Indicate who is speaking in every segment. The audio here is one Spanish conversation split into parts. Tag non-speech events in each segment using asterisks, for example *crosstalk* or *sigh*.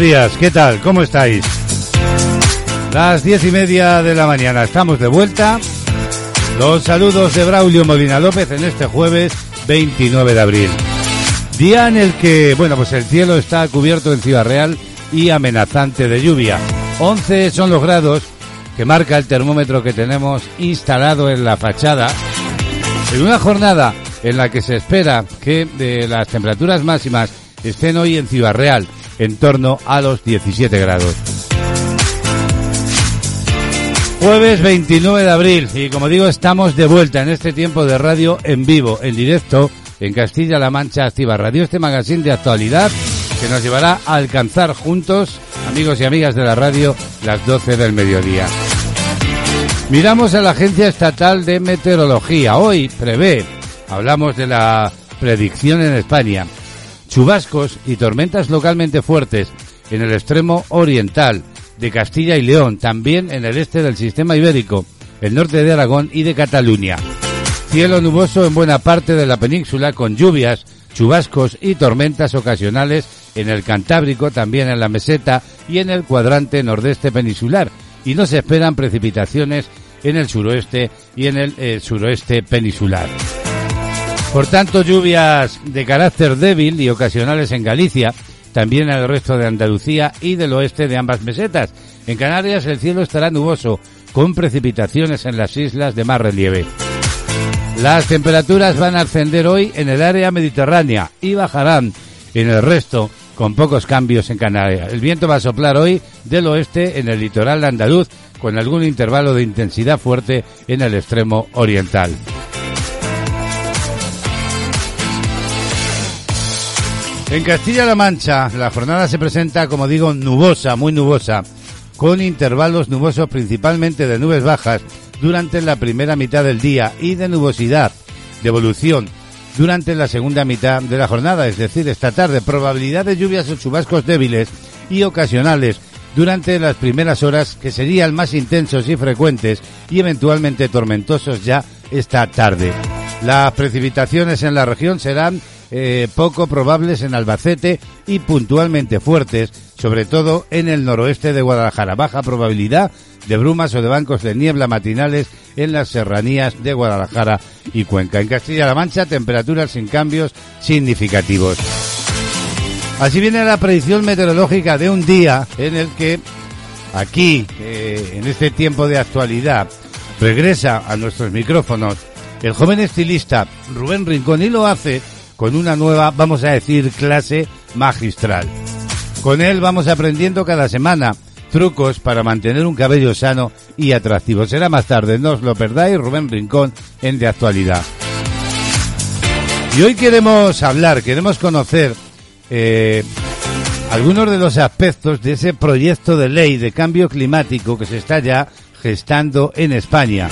Speaker 1: Días, ¿qué tal? ¿Cómo estáis? Las diez y media de la mañana, estamos de vuelta. Los saludos de Braulio Molina López en este jueves 29 de abril. Día en el que, bueno, pues el cielo está cubierto en Ciudad Real y amenazante de lluvia. 11 son los grados que marca el termómetro que tenemos instalado en la fachada. En una jornada en la que se espera que de las temperaturas máximas estén hoy en Ciudad Real en torno a los 17 grados. Jueves 29 de abril y como digo estamos de vuelta en este tiempo de radio en vivo, en directo en Castilla-La Mancha Activa Radio, este magazine de actualidad que nos llevará a alcanzar juntos, amigos y amigas de la radio, las 12 del mediodía. Miramos a la Agencia Estatal de Meteorología. Hoy prevé, hablamos de la predicción en España, chubascos y tormentas localmente fuertes en el extremo oriental de Castilla y León, también en el este del sistema ibérico, el norte de Aragón y de Cataluña. Cielo nuboso en buena parte de la península con lluvias, chubascos y tormentas ocasionales en el Cantábrico, también en la meseta y en el cuadrante nordeste peninsular. Y no se esperan precipitaciones en el suroeste y en el eh, suroeste peninsular. Por tanto, lluvias de carácter débil y ocasionales en Galicia, también en el resto de Andalucía y del oeste de ambas mesetas. En Canarias el cielo estará nuboso, con precipitaciones en las islas de más relieve. Las temperaturas van a ascender hoy en el área mediterránea y bajarán en el resto con pocos cambios en Canarias. El viento va a soplar hoy del oeste en el litoral andaluz con algún intervalo de intensidad fuerte en el extremo oriental. En Castilla-La Mancha, la jornada se presenta, como digo, nubosa, muy nubosa, con intervalos nubosos principalmente de nubes bajas durante la primera mitad del día y de nubosidad, de evolución durante la segunda mitad de la jornada, es decir, esta tarde. Probabilidad de lluvias o chubascos débiles y ocasionales durante las primeras horas que serían más intensos y frecuentes y eventualmente tormentosos ya esta tarde. Las precipitaciones en la región serán eh, poco probables en Albacete y puntualmente fuertes, sobre todo en el noroeste de Guadalajara. Baja probabilidad de brumas o de bancos de niebla matinales en las serranías de Guadalajara y Cuenca. En Castilla-La Mancha, temperaturas sin cambios significativos. Así viene la predicción meteorológica de un día en el que aquí, eh, en este tiempo de actualidad, regresa a nuestros micrófonos el joven estilista Rubén Rincón y lo hace con una nueva, vamos a decir, clase magistral. Con él vamos aprendiendo cada semana trucos para mantener un cabello sano y atractivo. Será más tarde, no os lo perdáis, Rubén Rincón en De Actualidad. Y hoy queremos hablar, queremos conocer eh, algunos de los aspectos de ese proyecto de ley de cambio climático que se está ya gestando en España.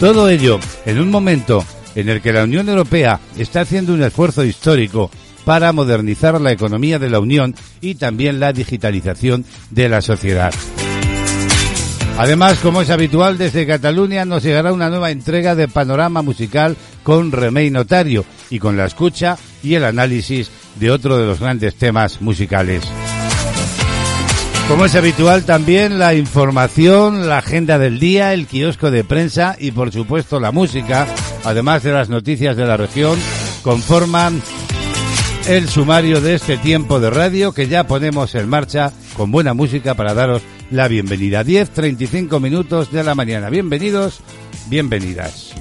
Speaker 1: Todo ello en un momento en el que la Unión Europea está haciendo un esfuerzo histórico para modernizar la economía de la Unión y también la digitalización de la sociedad. Además, como es habitual, desde Cataluña nos llegará una nueva entrega de panorama musical con Remey Notario y con la escucha y el análisis de otro de los grandes temas musicales. Como es habitual también la información, la agenda del día, el kiosco de prensa y por supuesto la música, además de las noticias de la región, conforman el sumario de este tiempo de radio que ya ponemos en marcha con buena música para daros la bienvenida. 10.35 minutos de la mañana. Bienvenidos, bienvenidas.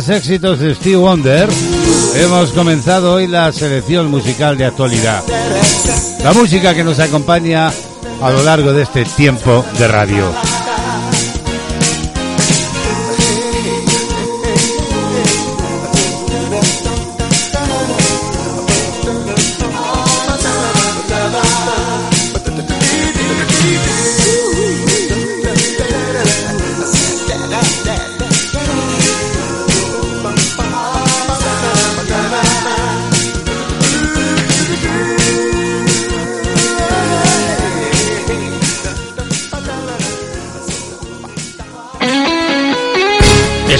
Speaker 1: Grandes éxitos de Steve Wonder, hemos comenzado hoy la selección musical de actualidad. La música que nos acompaña a lo largo de este tiempo de radio.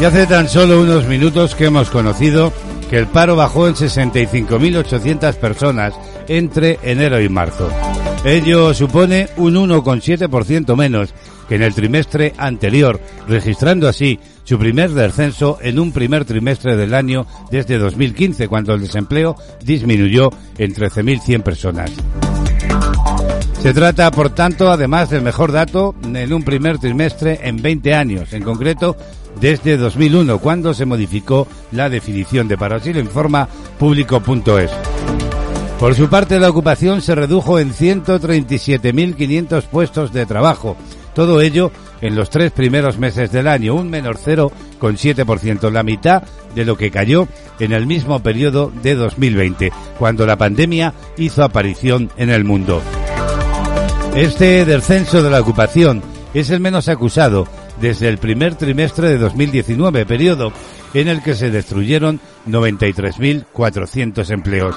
Speaker 1: Y hace tan solo unos minutos que hemos conocido que el paro bajó en 65.800 personas entre enero y marzo. Ello supone un 1,7% menos que en el trimestre anterior, registrando así su primer descenso en un primer trimestre del año desde 2015, cuando el desempleo disminuyó en 13.100 personas. Se trata, por tanto, además del mejor dato en un primer trimestre en 20 años, en concreto desde 2001, cuando se modificó la definición de paro. Así lo informa público.es. Por su parte, la ocupación se redujo en 137.500 puestos de trabajo. Todo ello en los tres primeros meses del año, un menor 0,7%, la mitad de lo que cayó en el mismo periodo de 2020, cuando la pandemia hizo aparición en el mundo. Este descenso de la ocupación es el menos acusado desde el primer trimestre de 2019, periodo en el que se destruyeron 93.400 empleos.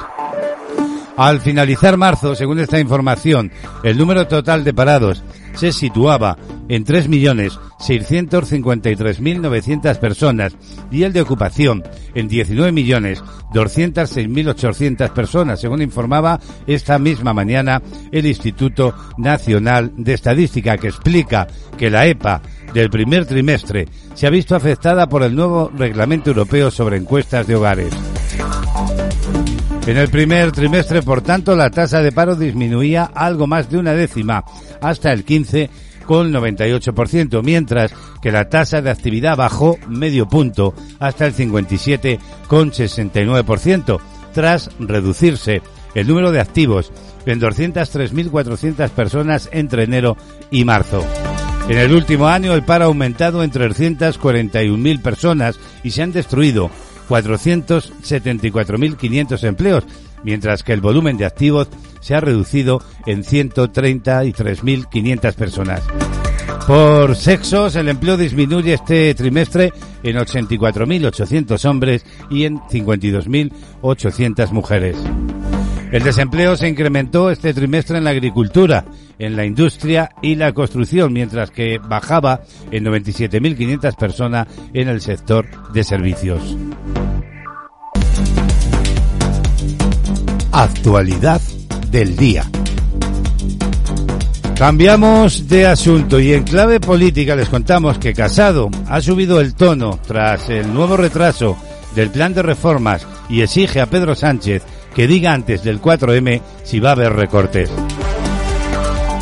Speaker 1: Al finalizar marzo, según esta información, el número total de parados se situaba en 3.653.900 personas y el de ocupación en 19.206.800 personas, según informaba esta misma mañana el Instituto Nacional de Estadística, que explica que la EPA del primer trimestre se ha visto afectada por el nuevo Reglamento Europeo sobre encuestas de hogares. En el primer trimestre, por tanto, la tasa de paro disminuía algo más de una décima, hasta el 15,98%, mientras que la tasa de actividad bajó medio punto, hasta el 57,69%, tras reducirse el número de activos en 203.400 personas entre enero y marzo. En el último año el paro ha aumentado en 341.000 personas y se han destruido 474.500 empleos, mientras que el volumen de activos se ha reducido en 133.500 personas. Por sexos, el empleo disminuye este trimestre en 84.800 hombres y en 52.800 mujeres. El desempleo se incrementó este trimestre en la agricultura, en la industria y la construcción, mientras que bajaba en 97.500 personas en el sector de servicios. Actualidad del día. Cambiamos de asunto y en clave política les contamos que Casado ha subido el tono tras el nuevo retraso del plan de reformas y exige a Pedro Sánchez que diga antes del 4M si va a haber recortes.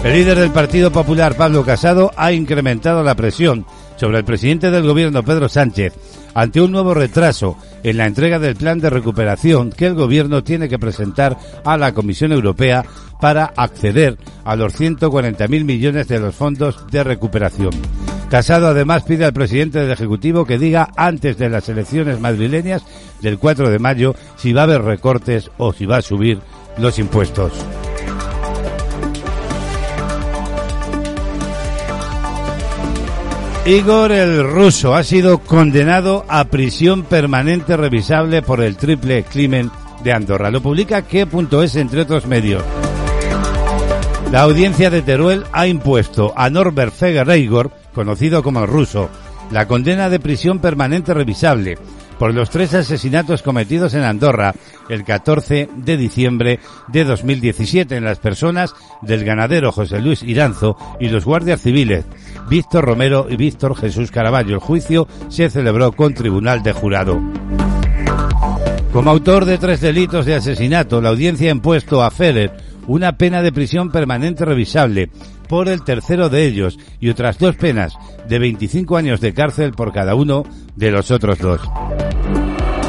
Speaker 1: El líder del Partido Popular, Pablo Casado, ha incrementado la presión sobre el presidente del gobierno, Pedro Sánchez, ante un nuevo retraso en la entrega del plan de recuperación que el gobierno tiene que presentar a la Comisión Europea para acceder a los 140.000 millones de los fondos de recuperación. Casado además pide al presidente del Ejecutivo que diga antes de las elecciones madrileñas del 4 de mayo si va a haber recortes o si va a subir los impuestos. Igor el ruso ha sido condenado a prisión permanente revisable por el triple crimen de Andorra. Lo publica qué.es entre otros medios. La audiencia de Teruel ha impuesto a Norbert Feger Igor, conocido como el ruso, la condena de prisión permanente revisable por los tres asesinatos cometidos en Andorra el 14 de diciembre de 2017 en las personas del ganadero José Luis Iranzo y los guardias civiles Víctor Romero y Víctor Jesús Caraballo. El juicio se celebró con tribunal de jurado. Como autor de tres delitos de asesinato, la audiencia ha impuesto a Feller una pena de prisión permanente revisable por el tercero de ellos y otras dos penas de 25 años de cárcel por cada uno de los otros dos.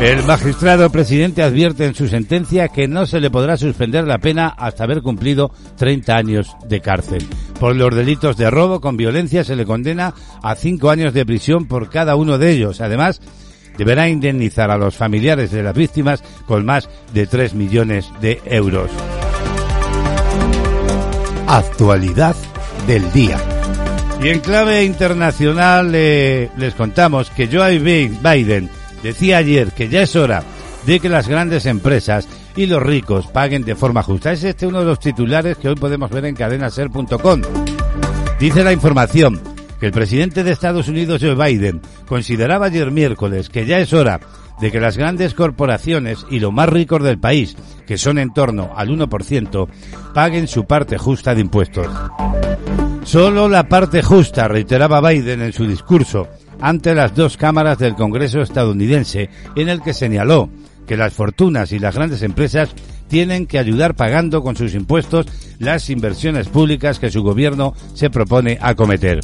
Speaker 1: El magistrado presidente advierte en su sentencia que no se le podrá suspender la pena hasta haber cumplido 30 años de cárcel. Por los delitos de robo con violencia se le condena a cinco años de prisión por cada uno de ellos. Además, deberá indemnizar a los familiares de las víctimas con más de 3 millones de euros. Actualidad del día. Y en clave internacional eh, les contamos que Joe Biden decía ayer que ya es hora de que las grandes empresas y los ricos paguen de forma justa. Es este uno de los titulares que hoy podemos ver en cadenaser.com. Dice la información que el presidente de Estados Unidos, Joe Biden, consideraba ayer miércoles que ya es hora de que las grandes corporaciones y los más ricos del país, que son en torno al 1%, paguen su parte justa de impuestos. Solo la parte justa, reiteraba Biden en su discurso, ante las dos cámaras del Congreso estadounidense, en el que señaló que las fortunas y las grandes empresas tienen que ayudar pagando con sus impuestos las inversiones públicas que su gobierno se propone acometer.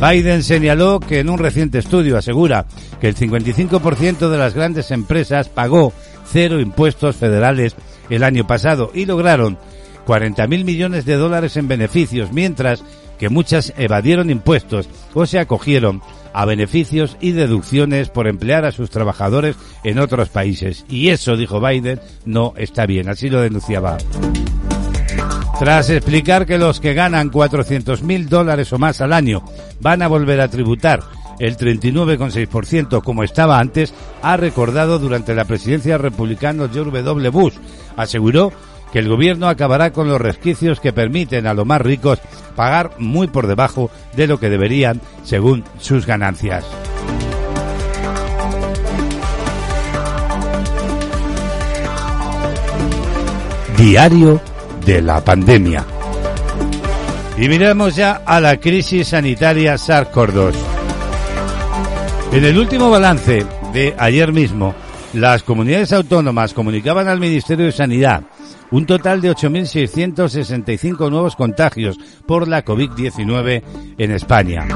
Speaker 1: Biden señaló que en un reciente estudio asegura que el 55% de las grandes empresas pagó cero impuestos federales el año pasado y lograron 40.000 millones de dólares en beneficios, mientras que muchas evadieron impuestos o se acogieron a beneficios y deducciones por emplear a sus trabajadores en otros países. Y eso, dijo Biden, no está bien. Así lo denunciaba. Tras explicar que los que ganan 400.000 dólares o más al año van a volver a tributar el 39,6% como estaba antes, ha recordado durante la presidencia republicana George W. Bush. Aseguró que el gobierno acabará con los resquicios que permiten a los más ricos pagar muy por debajo de lo que deberían según sus ganancias. Diario de la pandemia. Y miramos ya a la crisis sanitaria SARS-CoV-2. En el último balance de ayer mismo, las comunidades autónomas comunicaban al Ministerio de Sanidad un total de 8.665 nuevos contagios por la COVID-19 en España.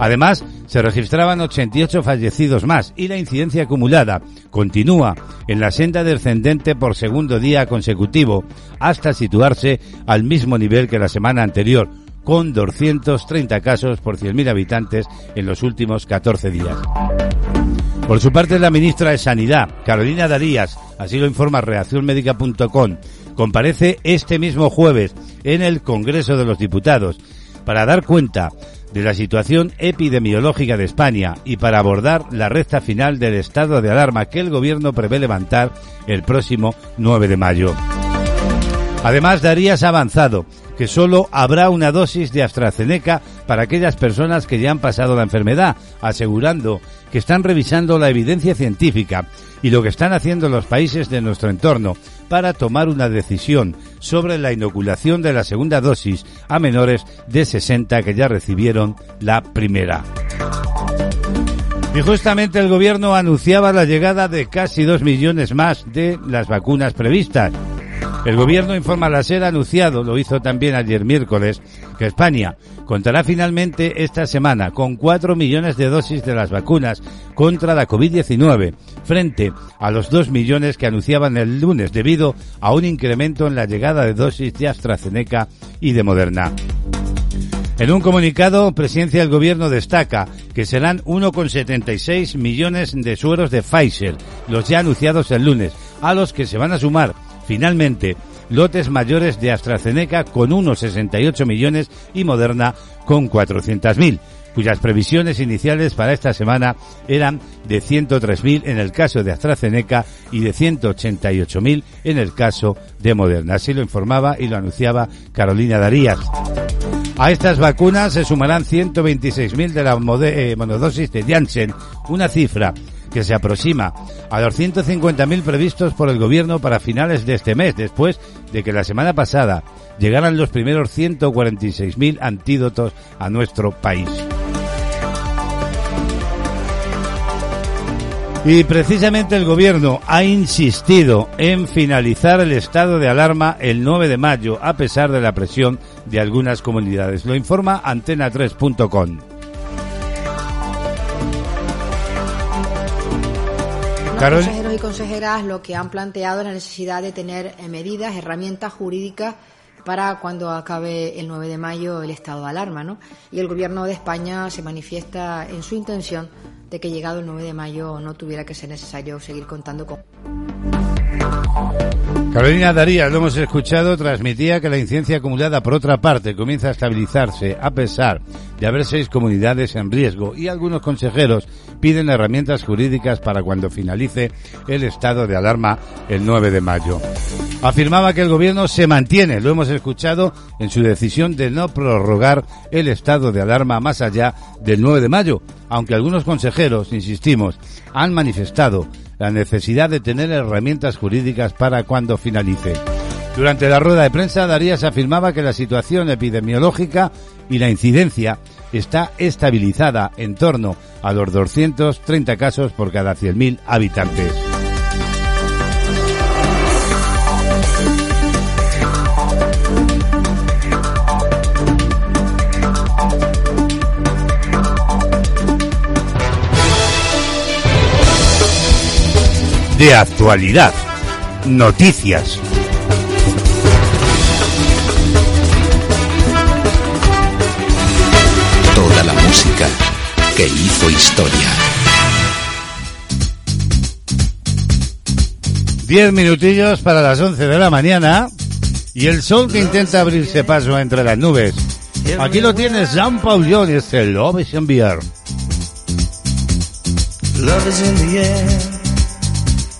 Speaker 1: Además, se registraban 88 fallecidos más y la incidencia acumulada continúa en la senda descendente por segundo día consecutivo hasta situarse al mismo nivel que la semana anterior, con 230 casos por 100.000 habitantes en los últimos 14 días. Por su parte, la ministra de Sanidad, Carolina Darías, así lo informa reaccionmedica.com, comparece este mismo jueves en el Congreso de los Diputados. para dar cuenta de la situación epidemiológica de España y para abordar la recta final del estado de alarma que el gobierno prevé levantar el próximo 9 de mayo. Además, Darías ha avanzado que solo habrá una dosis de AstraZeneca para aquellas personas que ya han pasado la enfermedad, asegurando que están revisando la evidencia científica y lo que están haciendo los países de nuestro entorno para tomar una decisión sobre la inoculación de la segunda dosis a menores de 60 que ya recibieron la primera. Y justamente el gobierno anunciaba la llegada de casi dos millones más de las vacunas previstas. El gobierno informa a la SER anunciado, lo hizo también ayer miércoles, que España contará finalmente esta semana con cuatro millones de dosis de las vacunas contra la COVID-19, frente a los dos millones que anunciaban el lunes debido a un incremento en la llegada de dosis de AstraZeneca y de Moderna. En un comunicado, Presidencia del Gobierno destaca que serán 1,76 millones de sueros de Pfizer, los ya anunciados el lunes, a los que se van a sumar Finalmente, lotes mayores de AstraZeneca con unos 68 millones y Moderna con 400.000 cuyas previsiones iniciales para esta semana eran de 103.000 en el caso de AstraZeneca y de 188.000 en el caso de Moderna. Así lo informaba y lo anunciaba Carolina Darías. A estas vacunas se sumarán 126.000 de la eh, monodosis de Janssen, una cifra que se aproxima a los 150.000 previstos por el gobierno para finales de este mes, después de que la semana pasada llegaran los primeros 146.000 antídotos a nuestro país. Y precisamente el gobierno ha insistido en finalizar el estado de alarma el 9 de mayo, a pesar de la presión de algunas comunidades. Lo informa antena3.com.
Speaker 2: consejeros y consejeras lo que han planteado es la necesidad de tener eh, medidas, herramientas jurídicas para cuando acabe el 9 de mayo el estado de alarma, ¿no? Y el Gobierno de España se manifiesta en su intención de que llegado el 9 de mayo no tuviera que ser necesario seguir contando con.
Speaker 1: Carolina Darías, lo hemos escuchado, transmitía que la incidencia acumulada, por otra parte, comienza a estabilizarse a pesar de haber seis comunidades en riesgo y algunos consejeros piden herramientas jurídicas para cuando finalice el estado de alarma el 9 de mayo. Afirmaba que el gobierno se mantiene, lo hemos escuchado, en su decisión de no prorrogar el estado de alarma más allá del 9 de mayo, aunque algunos consejeros, insistimos, han manifestado la necesidad de tener herramientas jurídicas para cuando finalice. Durante la rueda de prensa, Darías afirmaba que la situación epidemiológica y la incidencia está estabilizada en torno a los 230 casos por cada 100.000 habitantes. De actualidad, noticias.
Speaker 3: Toda la música que hizo historia.
Speaker 1: Diez minutillos para las once de la mañana y el sol que intenta abrirse paso entre las nubes. Aquí lo tienes, Jean Paul John, es el Love is in the air. Love is in the air.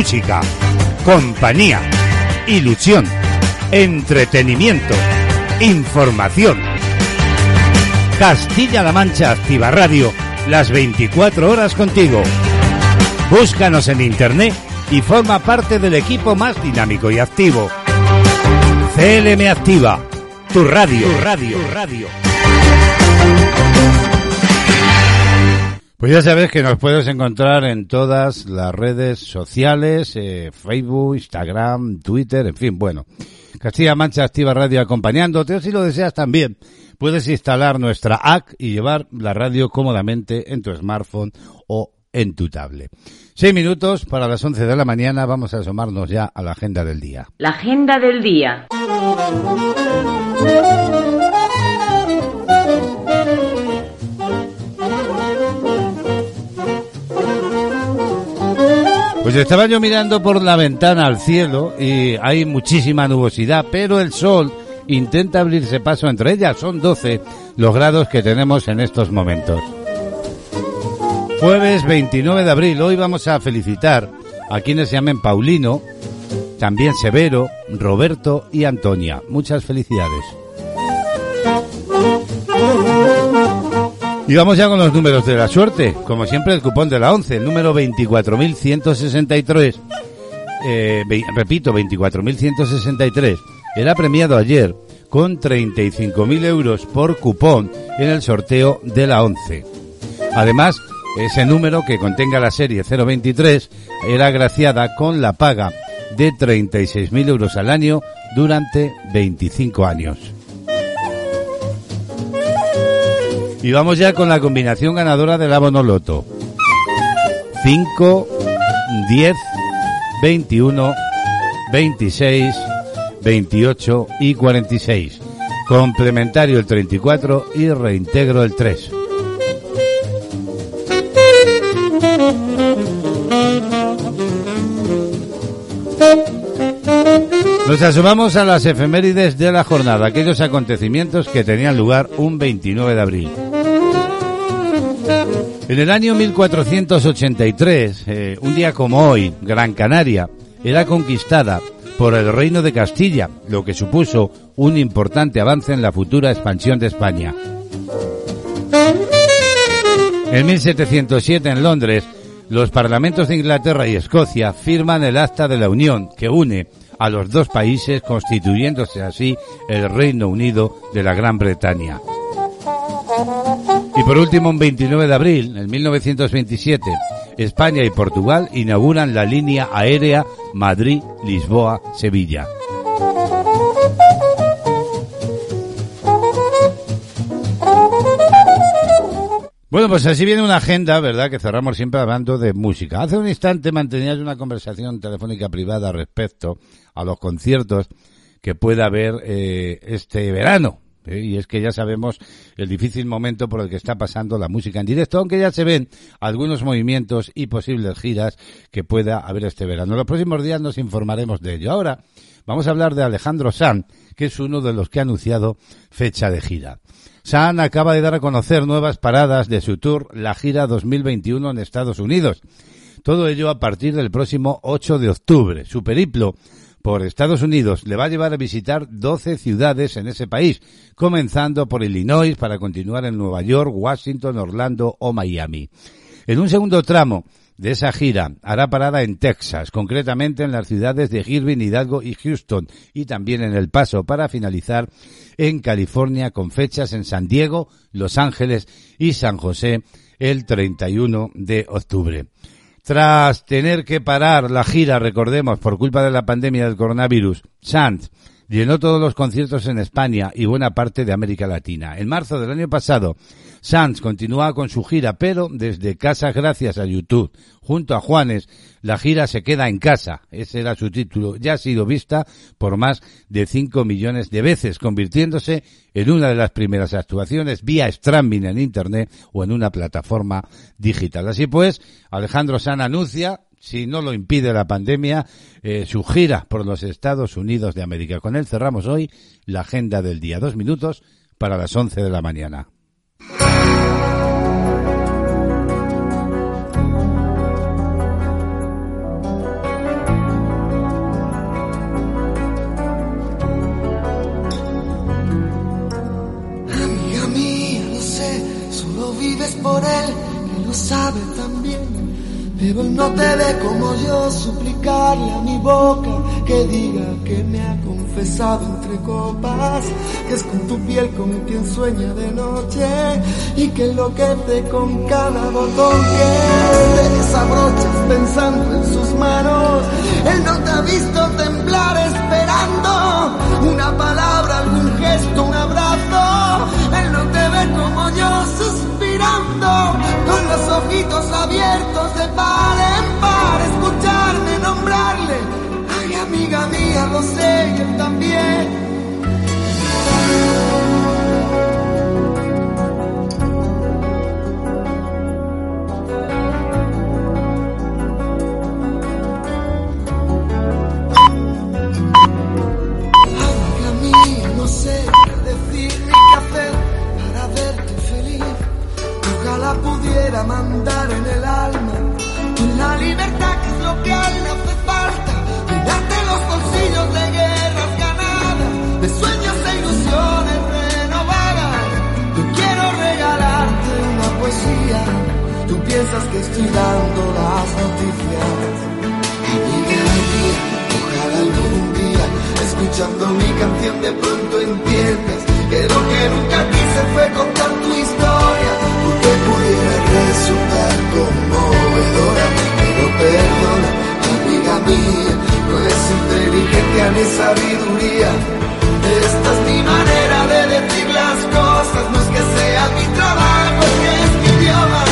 Speaker 1: Música, compañía, ilusión, entretenimiento, información. Castilla-La Mancha Activa Radio, las 24 horas contigo. Búscanos en internet y forma parte del equipo más dinámico y activo. CLM Activa, tu radio, radio, tu radio. Pues ya sabes que nos puedes encontrar en todas las redes sociales, eh, Facebook, Instagram, Twitter, en fin, bueno. Castilla Mancha Activa Radio acompañándote, o si lo deseas también, puedes instalar nuestra app y llevar la radio cómodamente en tu smartphone o en tu tablet. Seis minutos para las once de la mañana, vamos a asomarnos ya a la agenda del día.
Speaker 4: La agenda del día.
Speaker 1: Pues estaba yo mirando por la ventana al cielo y hay muchísima nubosidad, pero el sol intenta abrirse paso entre ellas. Son 12 los grados que tenemos en estos momentos. Jueves 29 de abril, hoy vamos a felicitar a quienes se llamen Paulino, también Severo, Roberto y Antonia. Muchas felicidades. Y vamos ya con los números de la suerte. Como siempre, el cupón de la 11, el número 24.163. Eh, repito, 24.163. Era premiado ayer con 35.000 euros por cupón en el sorteo de la 11. Además, ese número que contenga la serie 023 era agraciada con la paga de 36.000 euros al año durante 25 años. Y vamos ya con la combinación ganadora del abono loto. 5, 10, 21, 26, 28 y 46. Complementario el 34 y reintegro el 3. Nos asomamos a las efemérides de la jornada, aquellos acontecimientos que tenían lugar un 29 de abril. En el año 1483, eh, un día como hoy, Gran Canaria era conquistada por el Reino de Castilla, lo que supuso un importante avance en la futura expansión de España. En 1707 en Londres, los parlamentos de Inglaterra y Escocia firman el Acta de la Unión que une a los dos países constituyéndose así el Reino Unido de la Gran Bretaña. Y por último, un 29 de abril, en 1927, España y Portugal inauguran la línea aérea Madrid-Lisboa-Sevilla. Bueno, pues así viene una agenda, ¿verdad? Que cerramos siempre hablando de música. Hace un instante mantenías una conversación telefónica privada respecto a los conciertos que pueda haber eh, este verano. ¿eh? Y es que ya sabemos el difícil momento por el que está pasando la música en directo, aunque ya se ven algunos movimientos y posibles giras que pueda haber este verano. En los próximos días nos informaremos de ello. Ahora vamos a hablar de Alejandro Sanz, que es uno de los que ha anunciado fecha de gira. San acaba de dar a conocer nuevas paradas de su tour La Gira 2021 en Estados Unidos. Todo ello a partir del próximo 8 de octubre. Su periplo por Estados Unidos le va a llevar a visitar 12 ciudades en ese país, comenzando por Illinois para continuar en Nueva York, Washington, Orlando o Miami. En un segundo tramo de esa gira hará parada en Texas, concretamente en las ciudades de Irving, Hidalgo y Houston, y también en El Paso, para finalizar en California con fechas en San Diego, Los Ángeles y San José el 31 de octubre. Tras tener que parar la gira, recordemos, por culpa de la pandemia del coronavirus, Sanz llenó todos los conciertos en España y buena parte de América Latina. En marzo del año pasado, Sanz continúa con su gira, pero desde casa gracias a YouTube. Junto a Juanes, la gira se queda en casa. Ese era su título. Ya ha sido vista por más de 5 millones de veces, convirtiéndose en una de las primeras actuaciones vía streaming en Internet o en una plataforma digital. Así pues, Alejandro San anuncia si no lo impide la pandemia, eh, su gira por los Estados Unidos de América. Con él cerramos hoy la agenda del día. Dos minutos para las once de la mañana.
Speaker 5: Amiga mía, lo sé, solo vives por él, que lo sabe también. Pero no te ve como yo, suplicarle a mi boca que diga que me ha confesado entre copas, que es con tu piel con quien sueña de noche y que enloquece con cada botón que te desabrochas pensando en sus manos. Él no te ha visto temblar esperando una palabra, algún gesto, un abrazo. Los ojitos abiertos de par en par, escucharme nombrarle. Ay, amiga mía, lo sé, y él también. Pudiera mandar en el alma la libertad que es lo que a él hace falta. Llenarte los bolsillos de guerras ganadas, de sueños e ilusiones renovadas. Yo quiero regalarte una poesía. Tú piensas que estoy dando las noticias. Mía, ojalá algún día, escuchando mi canción de pronto entiendas que lo que nunca quise fue contar perdona, amiga mía, no es inteligencia ni sabiduría, esta es mi manera de decir las cosas, no es que sea mi trabajo, es que es mi idioma.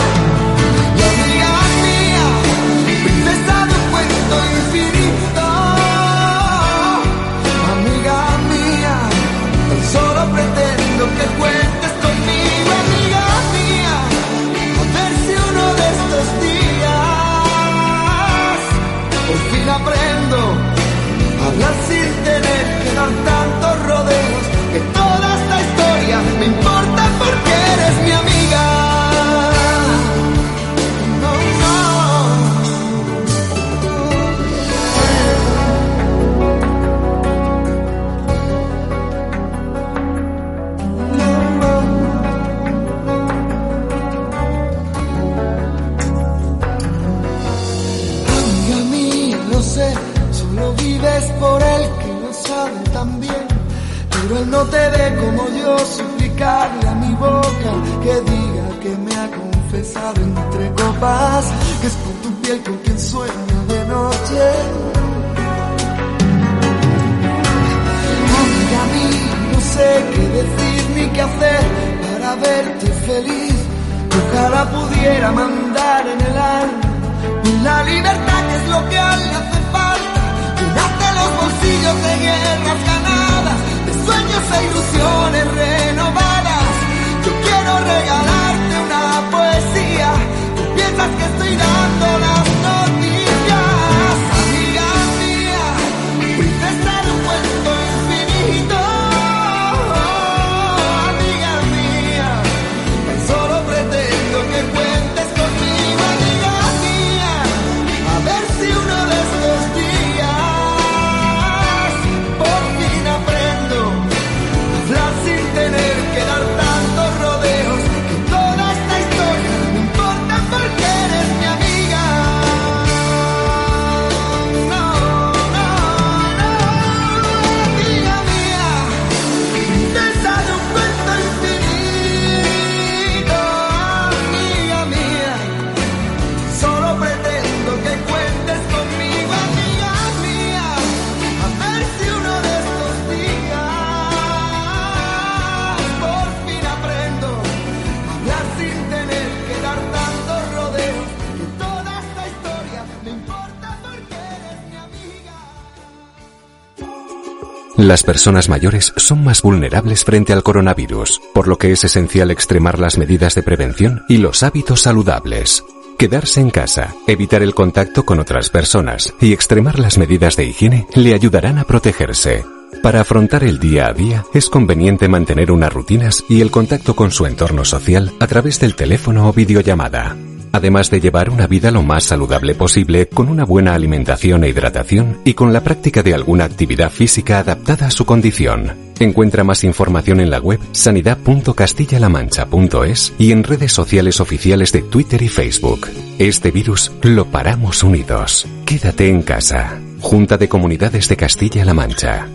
Speaker 5: Las
Speaker 3: personas mayores son más vulnerables frente al coronavirus, por lo que es esencial extremar las medidas de prevención y los hábitos saludables. Quedarse en casa, evitar el contacto con otras personas y extremar las medidas de higiene le ayudarán a protegerse. Para afrontar el día a día es conveniente mantener unas rutinas y el contacto con su entorno social a través del teléfono o videollamada. Además de llevar una vida lo más saludable posible con una buena alimentación e hidratación y con la práctica de alguna actividad física adaptada a su condición. Encuentra más información en la web sanidad.castillalamancha.es y en redes sociales oficiales de Twitter y Facebook. Este virus lo paramos unidos. Quédate en casa. Junta de Comunidades de Castilla-La Mancha.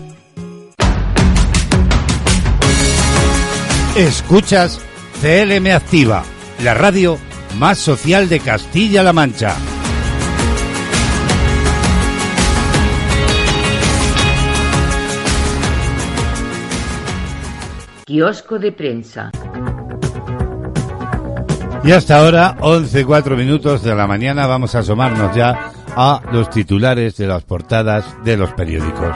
Speaker 1: Escuchas CLM Activa, la radio más social de Castilla-La Mancha.
Speaker 4: Kiosco de prensa.
Speaker 1: Y hasta ahora, 11, 4 minutos de la mañana, vamos a asomarnos ya a los titulares de las portadas de los periódicos.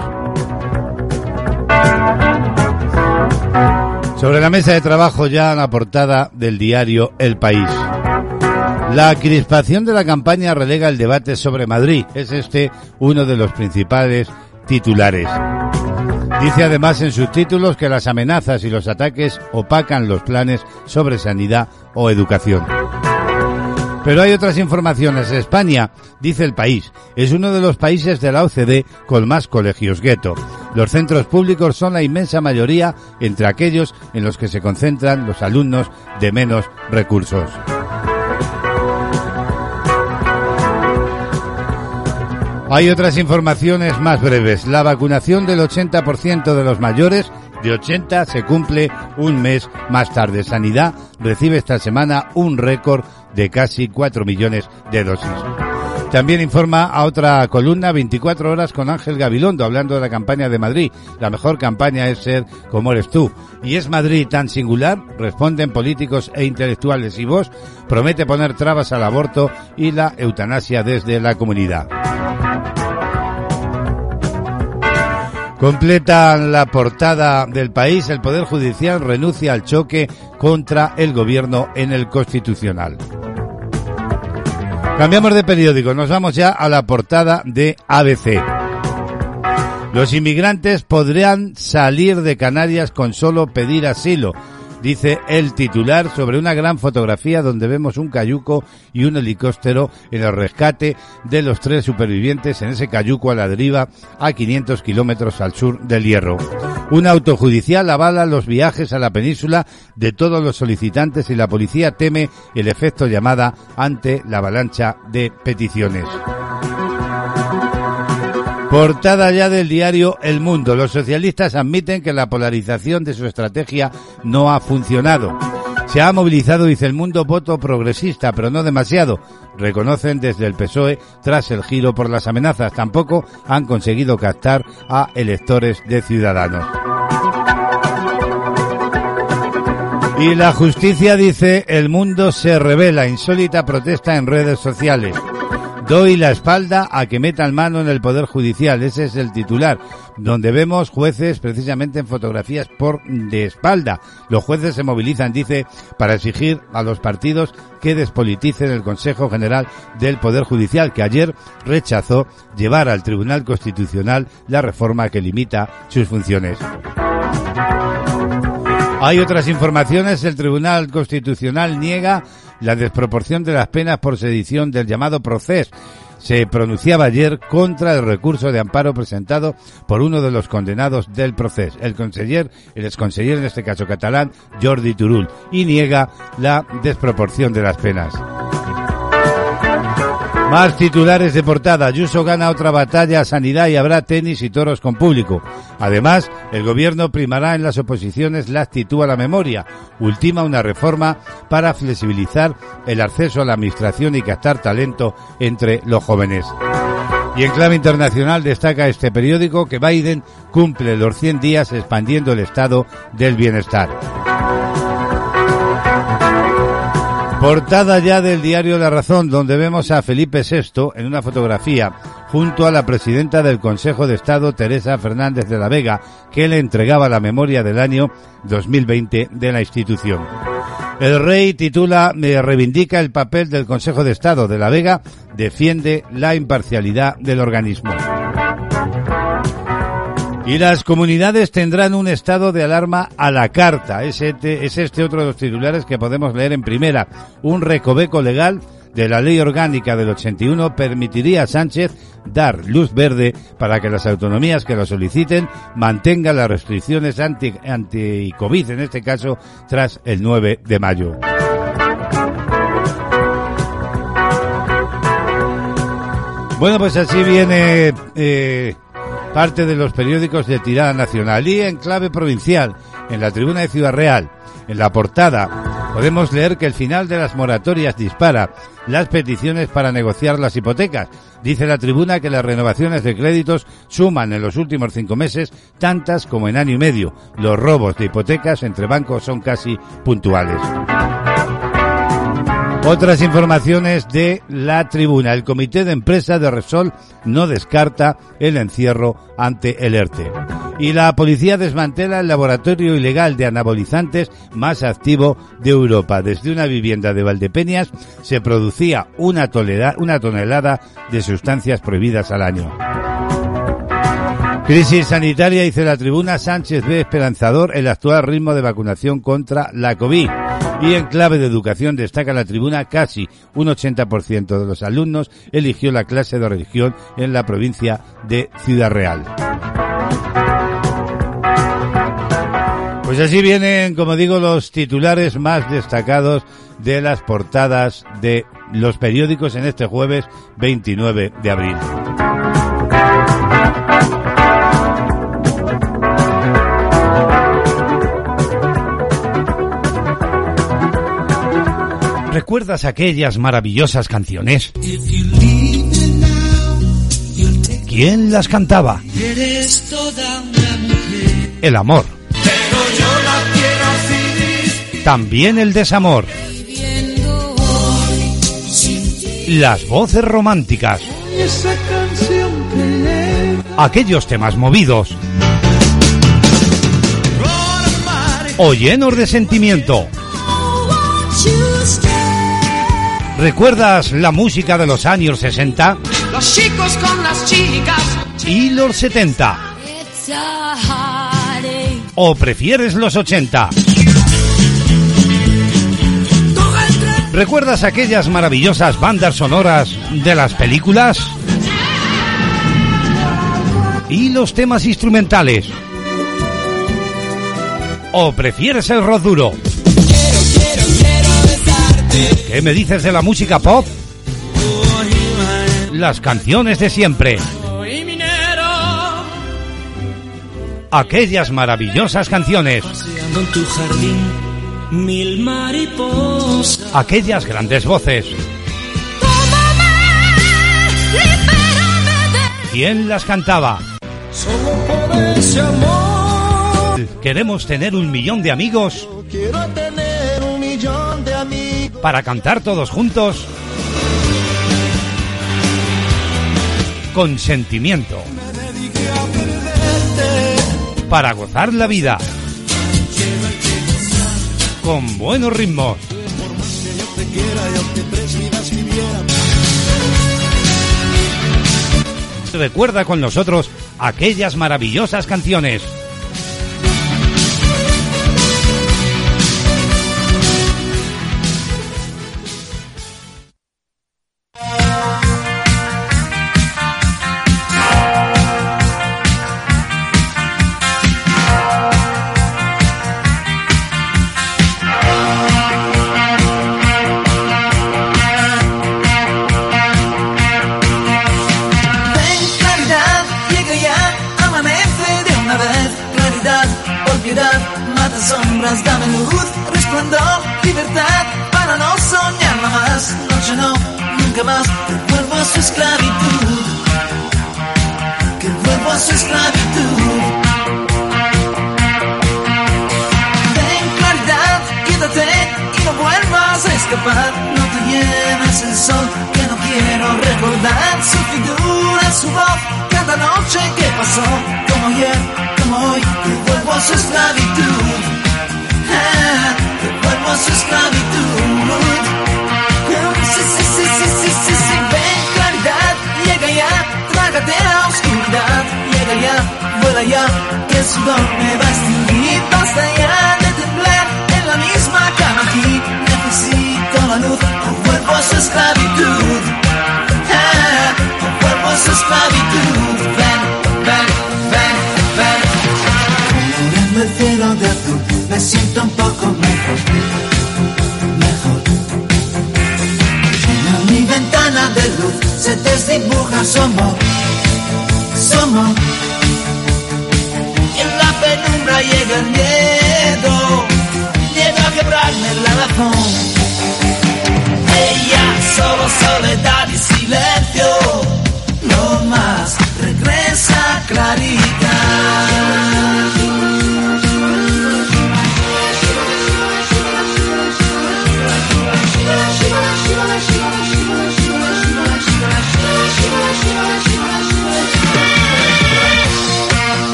Speaker 1: Sobre la mesa de trabajo ya la portada del diario El País. La crispación de la campaña relega el debate sobre Madrid. Es este uno de los principales titulares. Dice además en sus títulos que las amenazas y los ataques opacan los planes sobre sanidad o educación. Pero hay otras informaciones. España, dice el país, es uno de los países de la OCDE con más colegios gueto. Los centros públicos son la inmensa mayoría entre aquellos en los que se concentran los alumnos de menos recursos. Hay otras informaciones más breves. La vacunación del 80% de los mayores de 80 se cumple un mes más tarde. Sanidad recibe esta semana un récord de casi 4 millones de dosis. También informa a otra columna 24 horas con Ángel Gabilondo hablando de la campaña de Madrid. La mejor campaña es ser como eres tú. ¿Y es Madrid tan singular? Responden políticos e intelectuales. Y vos promete poner trabas al aborto y la eutanasia desde la comunidad. Completan la portada del país. El Poder Judicial renuncia al choque contra el gobierno en el Constitucional. Cambiamos de periódico. Nos vamos ya a la portada de ABC. Los inmigrantes podrían salir de Canarias con solo pedir asilo dice el titular sobre una gran fotografía donde vemos un cayuco y un helicóptero en el rescate de los tres supervivientes en ese cayuco a la deriva a 500 kilómetros al sur del Hierro. Un auto judicial avala los viajes a la península de todos los solicitantes y la policía teme el efecto llamada ante la avalancha de peticiones. Portada ya del diario El Mundo. Los socialistas admiten que la polarización de su estrategia no ha funcionado. Se ha movilizado, dice el mundo, voto progresista, pero no demasiado. Reconocen desde el PSOE tras el giro por las amenazas. Tampoco han conseguido captar a electores de Ciudadanos. Y la justicia dice, el mundo se revela, insólita protesta en redes sociales. Doy la espalda a que metan mano en el Poder Judicial. Ese es el titular, donde vemos jueces precisamente en fotografías por de espalda. Los jueces se movilizan, dice, para exigir a los partidos que despoliticen el Consejo General del Poder Judicial, que ayer rechazó llevar al Tribunal Constitucional la reforma que limita sus funciones. Hay otras informaciones. El Tribunal Constitucional niega la desproporción de las penas por sedición del llamado proceso. Se pronunciaba ayer contra el recurso de amparo presentado por uno de los condenados del proceso, el conseller, el exconseller en este caso catalán, Jordi Turul, y niega la desproporción de las penas. Más titulares de portada. Ayuso gana otra batalla a sanidad y habrá tenis y toros con público. Además, el gobierno primará en las oposiciones la actitud a la memoria. Ultima una reforma para flexibilizar el acceso a la administración y captar talento entre los jóvenes. Y en clave internacional destaca este periódico que Biden cumple los 100 días expandiendo el estado del bienestar. Portada ya del diario La Razón, donde vemos a Felipe VI en una fotografía junto a la presidenta del Consejo de Estado, Teresa Fernández de la Vega, que le entregaba la memoria del año 2020 de la institución. El rey titula me reivindica el papel del Consejo de Estado de la Vega, defiende la imparcialidad del organismo. Y las comunidades tendrán un estado de alarma a la carta. Es este, es este otro de los titulares que podemos leer en primera. Un recoveco legal de la ley orgánica del 81 permitiría a Sánchez dar luz verde para que las autonomías que lo soliciten mantengan las restricciones anti, anti-COVID, en este caso, tras el 9 de mayo. Bueno, pues así viene eh, parte de los periódicos de tirada nacional y en clave provincial, en la tribuna de Ciudad Real, en la portada, podemos leer que el final de las moratorias dispara las peticiones para negociar las hipotecas. Dice la tribuna que las renovaciones de créditos suman en los últimos cinco meses tantas como en año y medio. Los robos de hipotecas entre bancos son casi puntuales. Otras informaciones de la tribuna. El comité de empresa de Resol no descarta el encierro ante el ERTE. Y la policía desmantela el laboratorio ilegal de anabolizantes más activo de Europa. Desde una vivienda de Valdepeñas se producía una, una tonelada de sustancias prohibidas al año. Crisis sanitaria, dice la tribuna, Sánchez ve esperanzador el actual ritmo de vacunación contra la COVID. Y en clave de educación destaca la tribuna casi un 80% de los alumnos eligió la clase de religión en la provincia de Ciudad Real. Pues así vienen, como digo, los titulares más destacados de las portadas de los periódicos en este jueves 29 de abril. ¿Recuerdas aquellas maravillosas canciones? ¿Quién las cantaba? El amor. También el desamor. Las voces románticas. Aquellos temas movidos. O llenos de sentimiento. ¿Recuerdas la música de los años 60
Speaker 6: Los chicos con las chicas.
Speaker 1: y los 70? ¿O prefieres los 80? ¿Recuerdas aquellas maravillosas bandas sonoras de las películas? ¿Y los temas instrumentales? ¿O prefieres el rock duro? ¿Qué me dices de la música pop? Las canciones de siempre. Aquellas maravillosas canciones. Aquellas grandes voces. ¿Quién las cantaba? Queremos tener un millón de amigos.
Speaker 7: Quiero tener
Speaker 1: un millón
Speaker 8: para cantar todos juntos con sentimiento. Para gozar la vida con buenos ritmos. Recuerda con nosotros aquellas maravillosas canciones.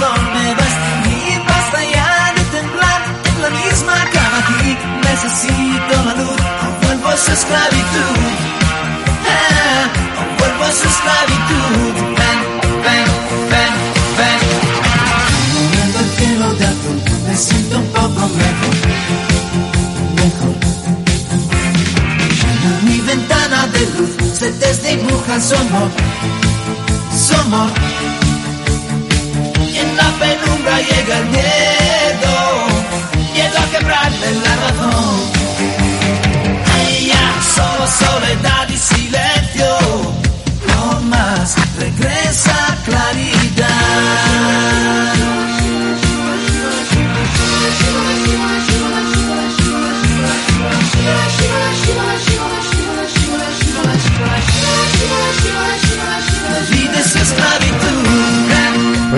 Speaker 1: dónde vas y basta ya de temblar en la misma cama aquí. Necesito la luz o vuelvo a su esclavitud. Ah, o vuelvo a su esclavitud. Ven, ven, ven, ven. Mirando el cielo de azul me siento un poco lejos lejos en mi ventana de luz se desdibuja su amor su amor sombra llega el miedo, miedo a quebrarle la razón. Y ya, solo soledad y silencio.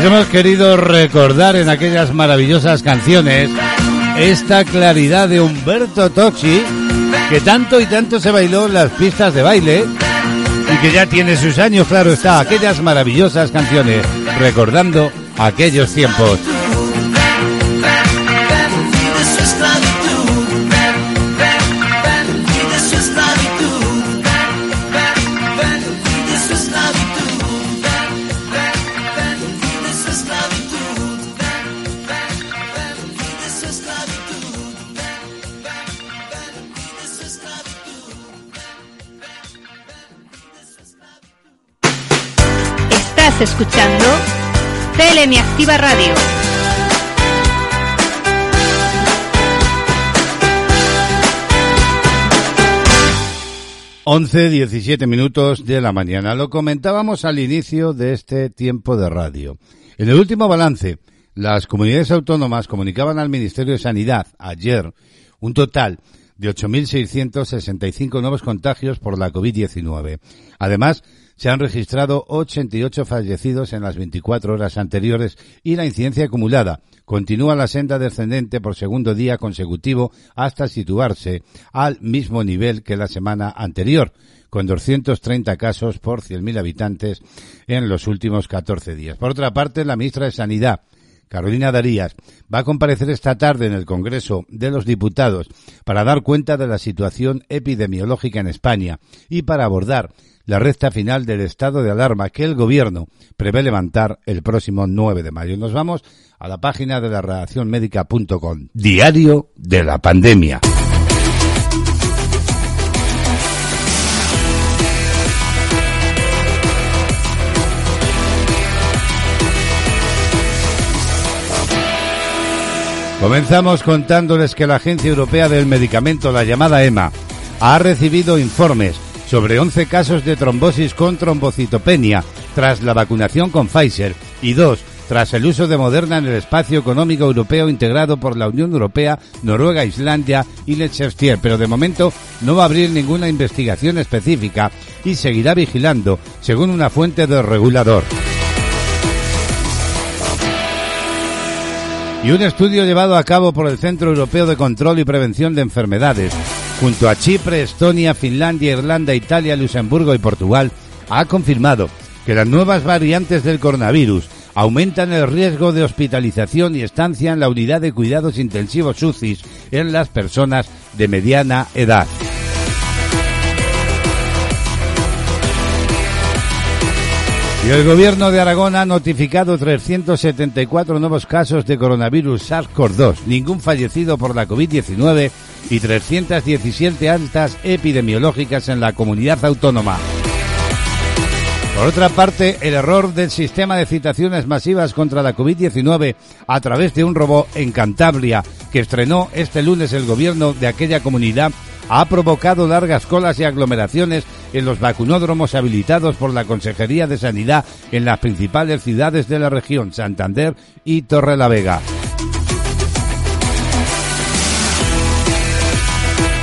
Speaker 8: Pues hemos querido recordar en aquellas maravillosas canciones esta claridad de Humberto Tocci, que tanto y tanto se bailó en las pistas de baile y que ya tiene sus años, claro está, aquellas maravillosas canciones, recordando aquellos tiempos.
Speaker 9: escuchando CLM Activa Radio.
Speaker 1: Once, diecisiete minutos de la mañana. Lo comentábamos al inicio de este tiempo de radio. En el último balance, las comunidades autónomas comunicaban al Ministerio de Sanidad ayer un total de 8.665 nuevos contagios por la COVID-19. Además, se han registrado 88 fallecidos en las 24 horas anteriores y la incidencia acumulada continúa la senda descendente por segundo día consecutivo hasta situarse al mismo nivel que la semana anterior, con 230 casos por 100.000 habitantes en los últimos 14 días. Por otra parte, la ministra de Sanidad, Carolina Darías, va a comparecer esta tarde en el Congreso de los Diputados para dar cuenta de la situación epidemiológica en España y para abordar la recta final del estado de alarma que el gobierno prevé levantar el próximo 9 de mayo. Nos vamos a la página de la redacción médica.com. Diario de la pandemia. Comenzamos contándoles que la Agencia Europea del Medicamento, la llamada EMA, ha recibido informes sobre 11 casos de trombosis con trombocitopenia tras la vacunación con Pfizer y dos tras el uso de Moderna en el espacio económico europeo integrado por la Unión Europea, Noruega, Islandia y Liechtenstein, pero de momento no va a abrir ninguna investigación específica y seguirá vigilando, según una fuente del regulador. Y un estudio llevado a cabo por el Centro Europeo de Control y Prevención de Enfermedades, junto a Chipre, Estonia, Finlandia, Irlanda, Italia, Luxemburgo y Portugal, ha confirmado que las nuevas variantes del coronavirus aumentan el riesgo de hospitalización y estancia en la unidad de cuidados intensivos UCIs en las personas de mediana edad. Y el gobierno de Aragón ha notificado 374 nuevos casos de coronavirus SARS-CoV-2, ningún fallecido por la COVID-19 y 317 altas epidemiológicas en la comunidad autónoma. Por otra parte, el error del sistema de citaciones masivas contra la COVID-19 a través de un robot en Cantabria, que estrenó este lunes el gobierno de aquella comunidad, ha provocado largas colas y aglomeraciones en los vacunódromos habilitados por la Consejería de Sanidad en las principales ciudades de la región, Santander y Torrelavega.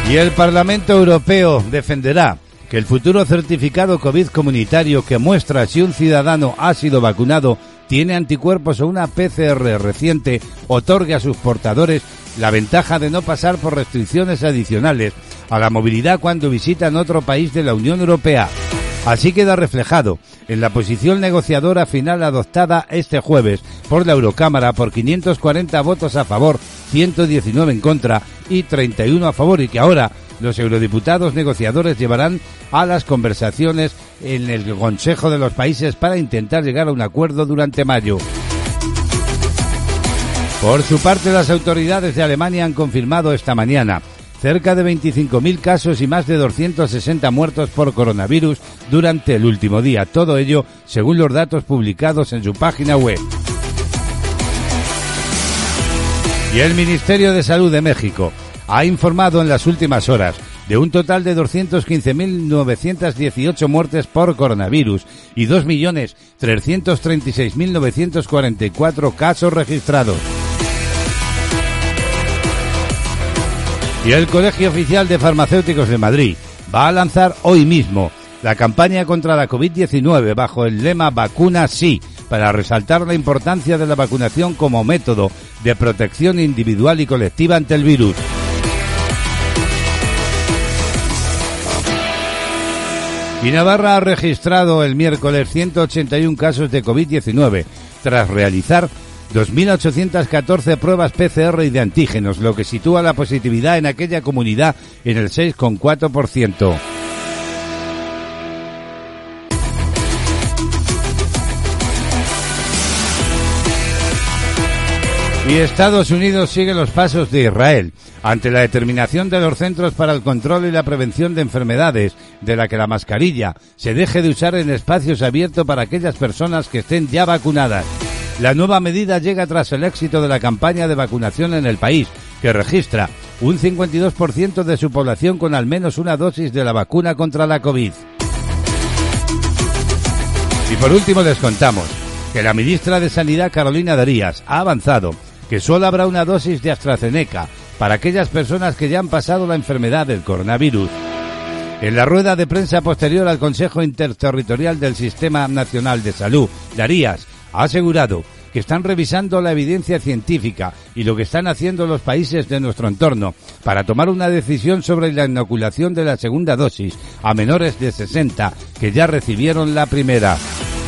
Speaker 1: Y el Parlamento Europeo defenderá que el futuro certificado COVID comunitario que muestra si un ciudadano ha sido vacunado, tiene anticuerpos o una PCR reciente, otorgue a sus portadores la ventaja de no pasar por restricciones adicionales a la movilidad cuando visitan otro país de la Unión Europea. Así queda reflejado en la posición negociadora final adoptada este jueves por la Eurocámara por 540 votos a favor, 119 en contra y 31 a favor y que ahora los eurodiputados negociadores llevarán a las conversaciones en el Consejo de los Países para intentar llegar a un acuerdo durante mayo. Por su parte, las autoridades de Alemania han confirmado esta mañana cerca de 25.000 casos y más de 260 muertos por coronavirus durante el último día. Todo ello según los datos publicados en su página web. Y el Ministerio de Salud de México ha informado en las últimas horas de un total de 215.918 muertes por coronavirus y 2.336.944 casos registrados. Y el Colegio Oficial de Farmacéuticos de Madrid va a lanzar hoy mismo la campaña contra la COVID-19 bajo el lema Vacuna sí, para resaltar la importancia de la vacunación como método de protección individual y colectiva ante el virus. Y Navarra ha registrado el miércoles 181 casos de COVID-19 tras realizar 2.814 pruebas PCR y de antígenos, lo que sitúa la positividad en aquella comunidad en el 6,4%. Y Estados Unidos sigue los pasos de Israel ante la determinación de los Centros para el Control y la Prevención de Enfermedades de la que la mascarilla se deje de usar en espacios abiertos para aquellas personas que estén ya vacunadas. La nueva medida llega tras el éxito de la campaña de vacunación en el país, que registra un 52% de su población con al menos una dosis de la vacuna contra la COVID. Y por último les contamos que la ministra de Sanidad Carolina Darías ha avanzado que solo habrá una dosis de AstraZeneca para aquellas personas que ya han pasado la enfermedad del coronavirus. En la rueda de prensa posterior al Consejo Interterritorial del Sistema Nacional de Salud, Darías ha asegurado que están revisando la evidencia científica y lo que están haciendo los países de nuestro entorno para tomar una decisión sobre la inoculación de la segunda dosis a menores de 60 que ya recibieron la primera.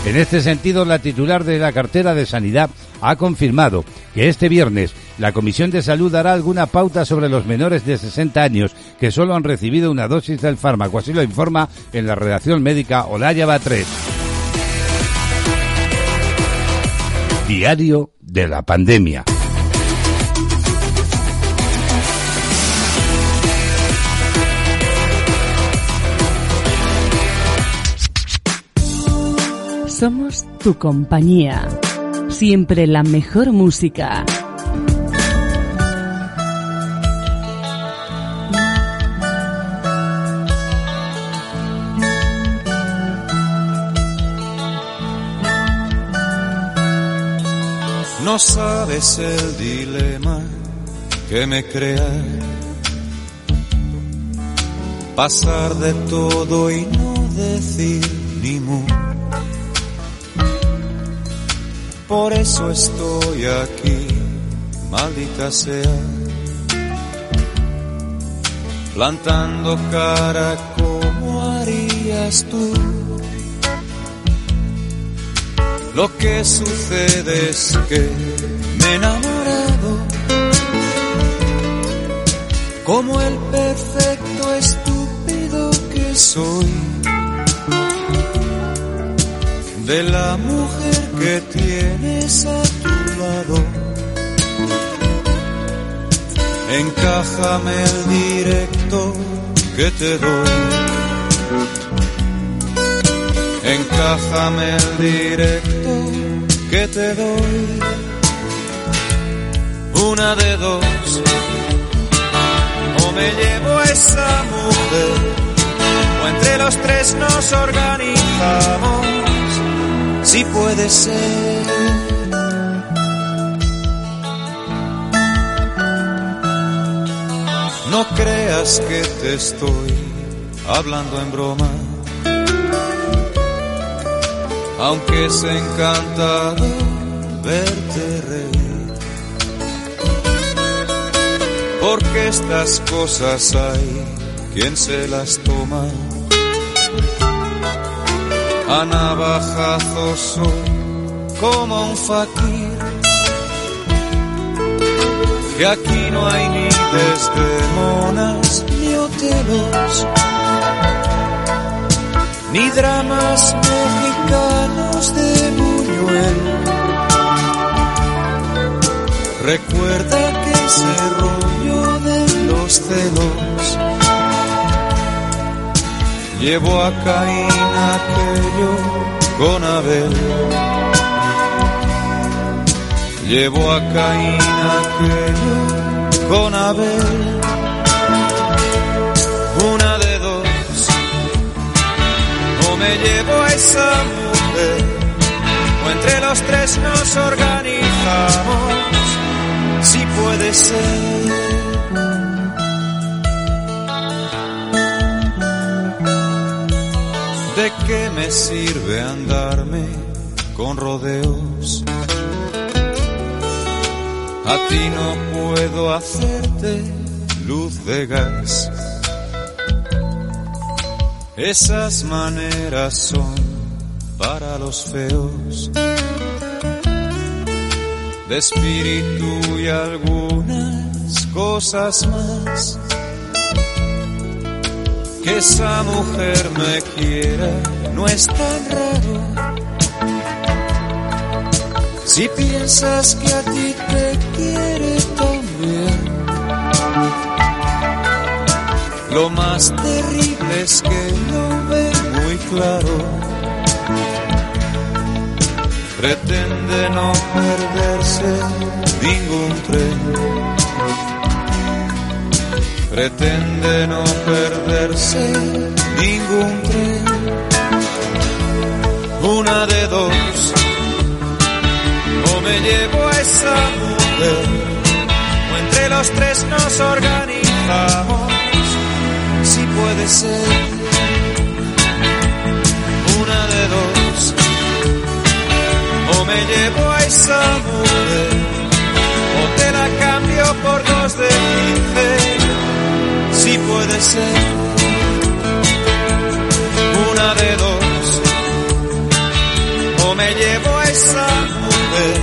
Speaker 1: En este sentido, la titular de la cartera de Sanidad ha confirmado que este viernes la Comisión de Salud dará alguna pauta sobre los menores de 60 años que solo han recibido una dosis del fármaco. Así lo informa en la redacción médica Olaya 3. Diario de la pandemia.
Speaker 10: Somos tu compañía. Siempre la mejor música.
Speaker 11: No sabes el dilema que me crea pasar de todo y no decir ni mu. Por eso estoy aquí, maldita sea, plantando cara como harías tú. Lo que sucede es que me he enamorado. Como el perfecto estúpido que soy de la mujer que tienes a tu lado. Encájame el directo que te doy. Encájame el directo que te doy. Una de dos. O me llevo esa mujer. O entre los tres nos organizamos. Si puede ser. No creas que te estoy hablando en broma aunque es encantado verte reír. Porque estas cosas hay quien se las toma a navajazos como un fakir. Que aquí no hay ni desdemonas ni hotelos ni dramas mexicanos de Buñuel. Recuerda que ese rollo de los celos llevó a Caín aquello con Abel. Llevó a Caín aquello con Abel. Una de dos o me llevo a esa mujer, o entre los tres nos organizamos, si puede ser. ¿De qué me sirve andarme con rodeos? A ti no puedo hacerte luz de gas. Esas maneras son para los feos. De espíritu y algunas cosas más. Que esa mujer me quiera no es tan raro. Si piensas que a ti te quiere también. Lo más terrible es que lo ve muy claro. Pretende no perderse ningún tren. Pretende no perderse ningún tren. Una de dos, o me llevo a esa mujer, o entre los tres nos organizamos, si puede ser. Una de dos, o me llevo a esa mujer, o te la cambio por dos de quince, si puede ser. Una de dos, o me llevo esa mujer,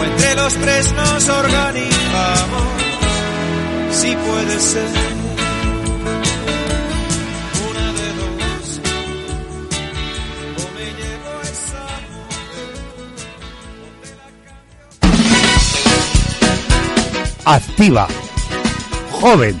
Speaker 11: o entre los tres nos organizamos, si puede ser. Una de dos, o me llevo esa
Speaker 1: activa, joven,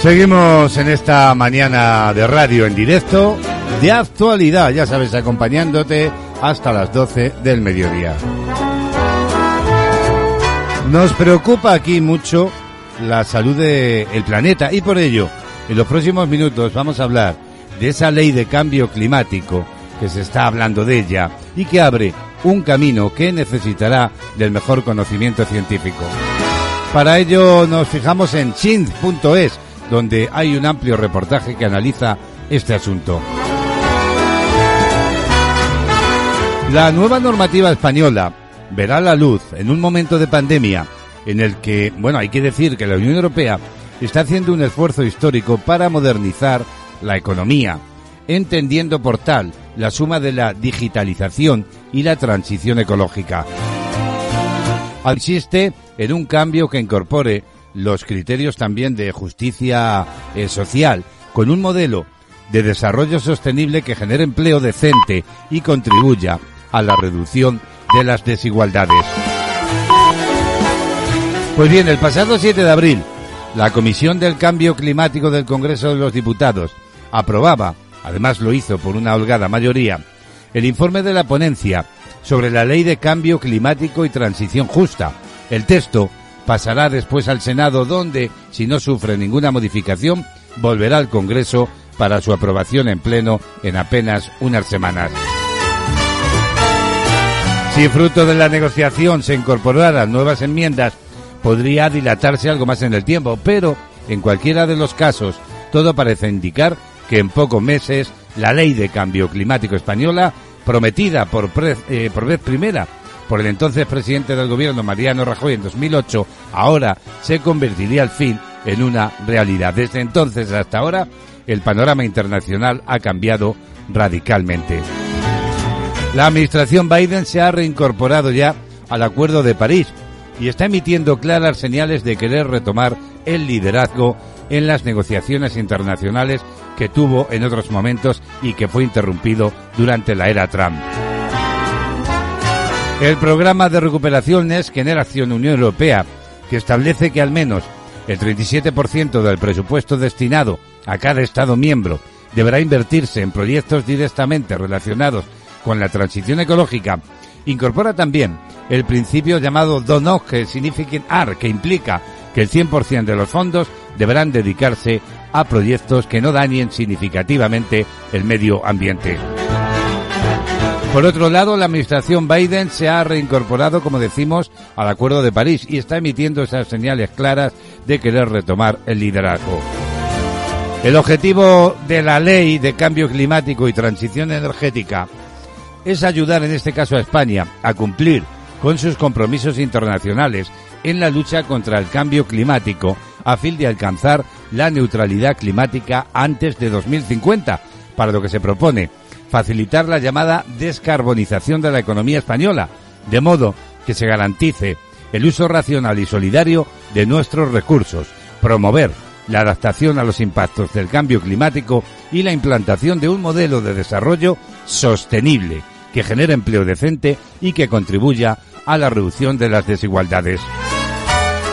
Speaker 1: Seguimos en esta mañana de radio en directo, de actualidad, ya sabes, acompañándote hasta las 12 del mediodía. Nos preocupa aquí mucho la salud del planeta y por ello, en los próximos minutos vamos a hablar de esa ley de cambio climático que se está hablando de ella y que abre un camino que necesitará del mejor conocimiento científico. Para ello nos fijamos en chind.es, donde hay un amplio reportaje que analiza este asunto. La nueva normativa española verá la luz en un momento de pandemia en el que, bueno, hay que decir que la Unión Europea está haciendo un esfuerzo histórico para modernizar la economía, entendiendo por tal la suma de la digitalización y la transición ecológica. Consiste en un cambio que incorpore los criterios también de justicia eh, social, con un modelo de desarrollo sostenible que genere empleo decente y contribuya a la reducción de las desigualdades. Pues bien, el pasado 7 de abril, la Comisión del Cambio Climático del Congreso de los Diputados aprobaba, además lo hizo por una holgada mayoría, el informe de la ponencia sobre la Ley de Cambio Climático y Transición Justa. El texto pasará después al Senado donde, si no sufre ninguna modificación, volverá al Congreso para su aprobación en pleno en apenas unas semanas. Si fruto de la negociación se incorporaran nuevas enmiendas, podría dilatarse algo más en el tiempo, pero en cualquiera de los casos, todo parece indicar que en pocos meses la ley de cambio climático española, prometida por, pre- eh, por vez primera por el entonces presidente del gobierno Mariano Rajoy en 2008, ahora se convertiría al fin en una realidad. Desde entonces hasta ahora, el panorama internacional ha cambiado radicalmente. La administración Biden se ha reincorporado ya al Acuerdo de París y está emitiendo claras señales de querer retomar el liderazgo en las negociaciones internacionales que tuvo en otros momentos y que fue interrumpido durante la era Trump. El programa de recuperación es Generación Unión Europea, que establece que al menos el 37% del presupuesto destinado a cada Estado miembro deberá invertirse en proyectos directamente relacionados con la transición ecológica. Incorpora también el principio llamado DONOC, que significa AR, que implica que el 100% de los fondos deberán dedicarse a proyectos que no dañen significativamente el medio ambiente. Por otro lado, la administración Biden se ha reincorporado, como decimos, al Acuerdo de París y está emitiendo esas señales claras de querer retomar el liderazgo. El objetivo de la ley de cambio climático y transición energética es ayudar, en este caso a España, a cumplir con sus compromisos internacionales en la lucha contra el cambio climático, a fin de alcanzar la neutralidad climática antes de 2050, para lo que se propone facilitar la llamada descarbonización de la economía española, de modo que se garantice el uso racional y solidario de nuestros recursos, promover la adaptación a los impactos del cambio climático y la implantación de un modelo de desarrollo sostenible que genere empleo decente y que contribuya a la reducción de las desigualdades.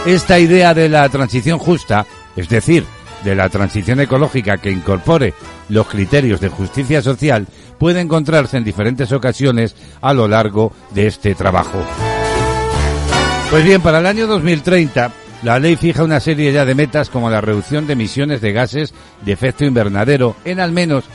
Speaker 1: Esta idea de la transición justa, es decir, de la transición ecológica que incorpore los criterios de justicia social, puede encontrarse en diferentes ocasiones a lo largo de este trabajo. Pues bien, para el año 2030, la ley fija una serie ya de metas como la reducción de emisiones de gases de efecto invernadero en al menos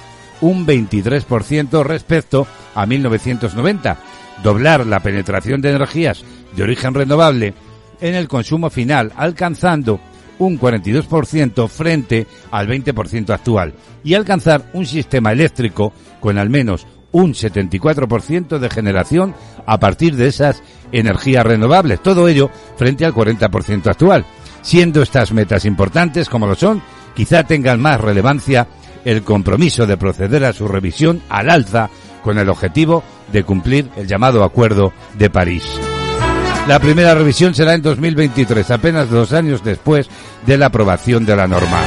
Speaker 1: un 23% respecto a 1990, doblar la penetración de energías de origen renovable en el consumo final, alcanzando un 42% frente al 20% actual, y alcanzar un sistema eléctrico con al menos un 74% de generación a partir de esas energías renovables. Todo ello frente al 40% actual. Siendo estas metas importantes como lo son, quizá tengan más relevancia el compromiso de proceder a su revisión al alza con el objetivo de cumplir el llamado Acuerdo de París. La primera revisión será en 2023, apenas dos años después de la aprobación de la norma.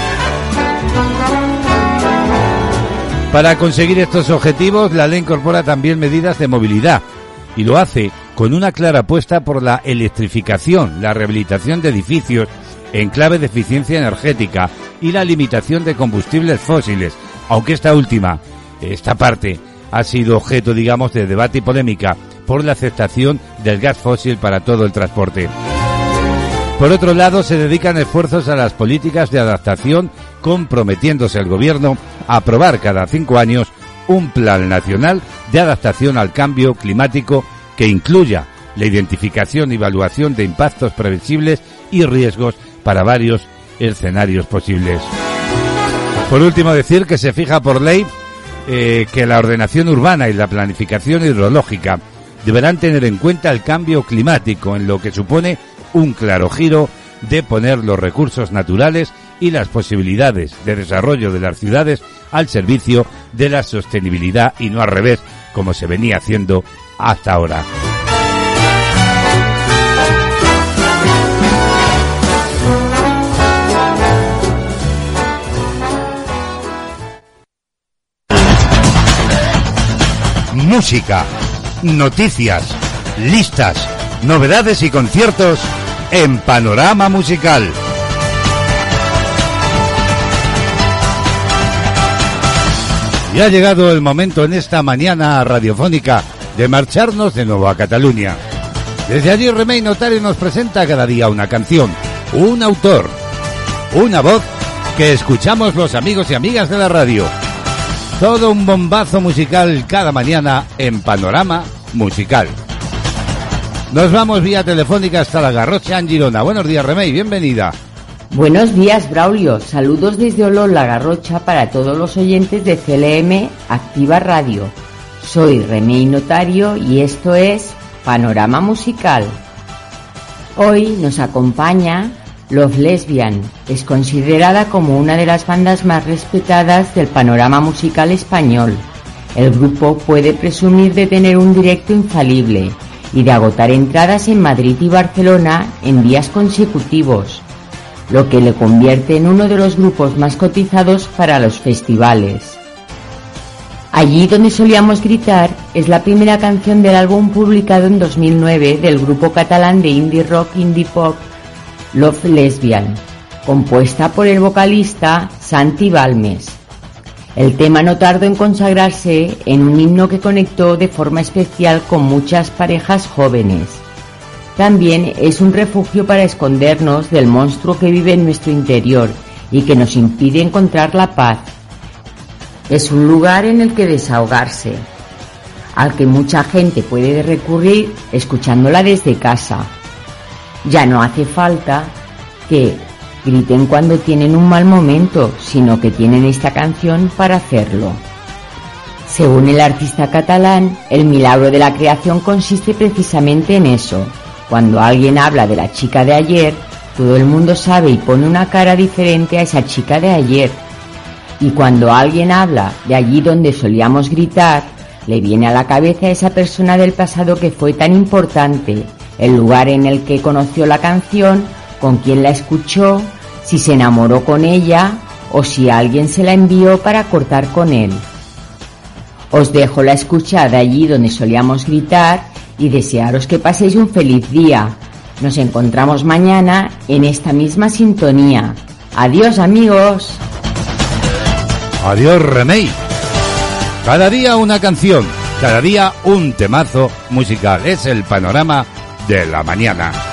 Speaker 1: Para conseguir estos objetivos, la ley incorpora también medidas de movilidad y lo hace con una clara apuesta por la electrificación, la rehabilitación de edificios en clave de eficiencia energética y la limitación de combustibles fósiles, aunque esta última, esta parte, ha sido objeto, digamos, de debate y polémica por la aceptación del gas fósil para todo el transporte. Por otro lado, se dedican esfuerzos a las políticas de adaptación, comprometiéndose el Gobierno a aprobar cada cinco años un plan nacional de adaptación al cambio climático que incluya la identificación y evaluación de impactos previsibles y riesgos para varios escenarios posibles. Por último, decir que se fija por ley eh, que la ordenación urbana y la planificación hidrológica deberán tener en cuenta el cambio climático, en lo que supone un claro giro de poner los recursos naturales y las posibilidades de desarrollo de las ciudades al servicio de la sostenibilidad y no al revés, como se venía haciendo hasta ahora. Música, noticias, listas, novedades y conciertos en Panorama Musical. Y ha llegado el momento en esta mañana radiofónica de marcharnos de nuevo a Cataluña. Desde allí Remey Notario nos presenta cada día una canción, un autor, una voz que escuchamos los amigos y amigas de la radio. Todo un bombazo musical cada mañana en Panorama Musical. Nos vamos vía telefónica hasta la Garrocha en Girona. Buenos días, Remey, bienvenida.
Speaker 4: Buenos días, Braulio. Saludos desde Olón, La Garrocha, para todos los oyentes de CLM Activa Radio. Soy Remey Notario y esto es Panorama Musical. Hoy nos acompaña Love Lesbian. Es considerada como una de las bandas más respetadas del panorama musical español. El grupo puede presumir de tener un directo infalible y de agotar entradas en Madrid y Barcelona en días consecutivos, lo que le convierte en uno de los grupos más cotizados para los festivales. Allí donde solíamos gritar es la primera canción del álbum publicado en 2009 del grupo catalán de indie rock indie pop Love Lesbian, compuesta por el vocalista Santi Balmes. El tema no tardó en consagrarse en un himno que conectó de forma especial con muchas parejas jóvenes. También es un refugio para escondernos del monstruo que vive en nuestro interior y que nos impide encontrar la paz. Es un lugar en el que desahogarse, al que mucha gente puede recurrir escuchándola desde casa. Ya no hace falta que griten cuando tienen un mal momento, sino que tienen esta canción para hacerlo. Según el artista catalán, el milagro de la creación consiste precisamente en eso. Cuando alguien habla de la chica de ayer, todo el mundo sabe y pone una cara diferente a esa chica de ayer. Y cuando alguien habla de allí donde solíamos gritar, le viene a la cabeza esa persona del pasado que fue tan importante el lugar en el que conoció la canción, con quién la escuchó, si se enamoró con ella o si alguien se la envió para cortar con él. Os dejo la escucha de allí donde solíamos gritar y desearos que paséis un feliz día. Nos encontramos mañana en esta misma sintonía. Adiós amigos.
Speaker 12: Adiós Remey. Cada día una canción, cada día un temazo musical. Es el panorama de la mañana.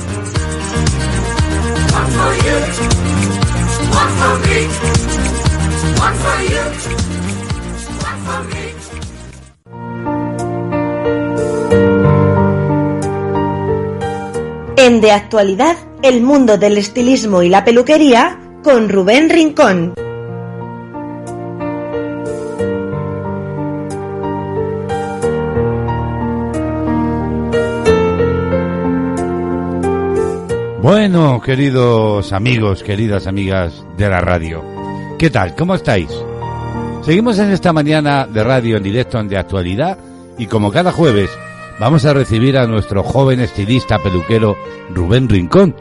Speaker 13: De Actualidad, el mundo del estilismo y la peluquería con Rubén Rincón.
Speaker 1: Bueno, queridos amigos, queridas amigas de la radio, ¿qué tal? ¿Cómo estáis? Seguimos en esta mañana de radio en directo en de actualidad y como cada jueves vamos a recibir a nuestro joven estilista peluquero Rubén Rincón.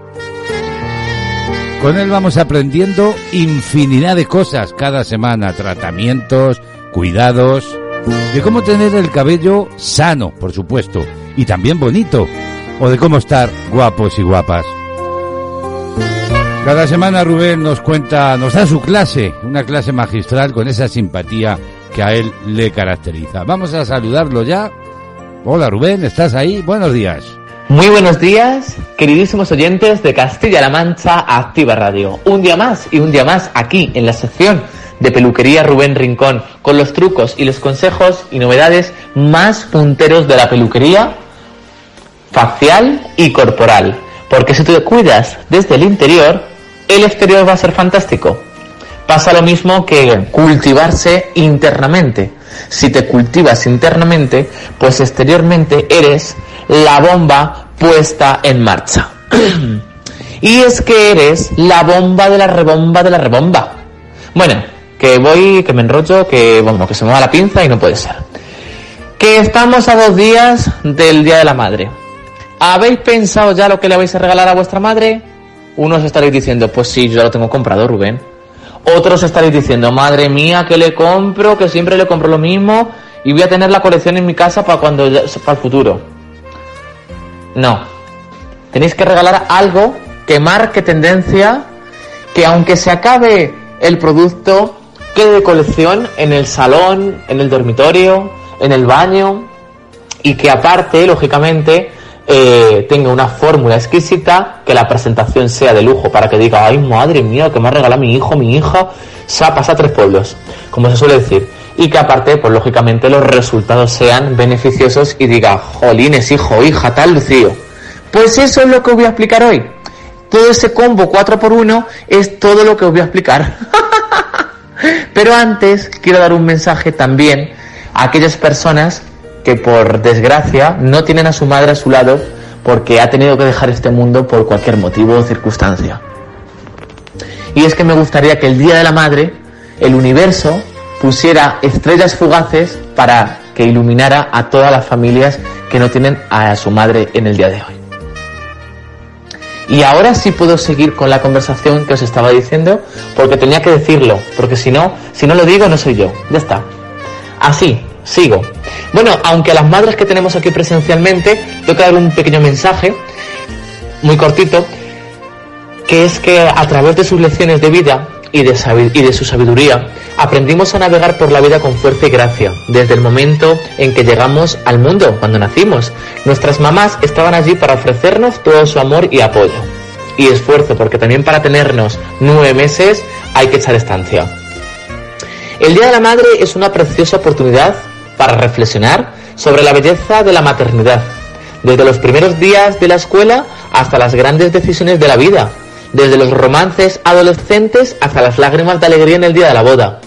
Speaker 1: Con él vamos aprendiendo infinidad de cosas cada semana, tratamientos, cuidados, de cómo tener el cabello sano, por supuesto, y también bonito, o de cómo estar guapos y guapas. Cada semana Rubén nos cuenta, nos da su clase, una clase magistral con esa simpatía que a él le caracteriza. Vamos a saludarlo ya. Hola Rubén, ¿estás ahí? Buenos días.
Speaker 14: Muy buenos días, queridísimos oyentes de Castilla-La Mancha Activa Radio. Un día más y un día más aquí en la sección de peluquería Rubén Rincón, con los trucos y los consejos y novedades más punteros de la peluquería facial y corporal. Porque si te cuidas desde el interior, el exterior va a ser fantástico. Pasa lo mismo que cultivarse internamente. Si te cultivas internamente, pues exteriormente eres la bomba puesta en marcha. *clears throat* y es que eres la bomba de la rebomba de la rebomba. Bueno, que voy, que me enrollo, que bueno, que se me va la pinza y no puede ser. Que estamos a dos días del Día de la Madre. ¿Habéis pensado ya lo que le vais a regalar a vuestra madre? Unos estaréis diciendo, pues sí, yo ya lo tengo comprado, Rubén. Otros estaréis diciendo, madre mía, que le compro, que siempre le compro lo mismo y voy a tener la colección en mi casa para cuando para el futuro. No. Tenéis que regalar algo que marque tendencia, que aunque se acabe el producto, quede de colección en el salón, en el dormitorio, en el baño y que aparte, lógicamente, eh, tenga una fórmula exquisita, que la presentación sea de lujo para que diga, ay madre mía, que me ha regalado mi hijo, mi hija, se ha pasado tres pueblos, como se suele decir. Y que aparte, pues lógicamente los resultados sean beneficiosos y diga, jolines, hijo, hija, tal lucido. Pues eso es lo que voy a explicar hoy. Todo ese combo 4x1 es todo lo que os voy a explicar. *laughs* Pero antes quiero dar un mensaje también a aquellas personas que por desgracia no tienen a su madre a su lado porque ha tenido que dejar este mundo por cualquier motivo o circunstancia. Y es que me gustaría que el Día de la Madre, el universo, pusiera estrellas fugaces para que iluminara a todas las familias que no tienen a su madre en el día de hoy. Y ahora sí puedo seguir con la conversación que os estaba diciendo, porque tenía que decirlo, porque si no, si no lo digo no soy yo. Ya está. Así, sigo. Bueno, aunque a las madres que tenemos aquí presencialmente, tengo que dar un pequeño mensaje, muy cortito, que es que a través de sus lecciones de vida y de, y de su sabiduría, aprendimos a navegar por la vida con fuerza y gracia, desde el momento en que llegamos al mundo, cuando nacimos. Nuestras mamás estaban allí para ofrecernos todo su amor y apoyo. Y esfuerzo, porque también para tenernos nueve meses hay que echar estancia. El Día de la Madre es una preciosa oportunidad para reflexionar sobre la belleza de la maternidad, desde los primeros días de la escuela hasta las grandes decisiones de la vida, desde los romances adolescentes hasta las lágrimas de alegría en el día de la boda.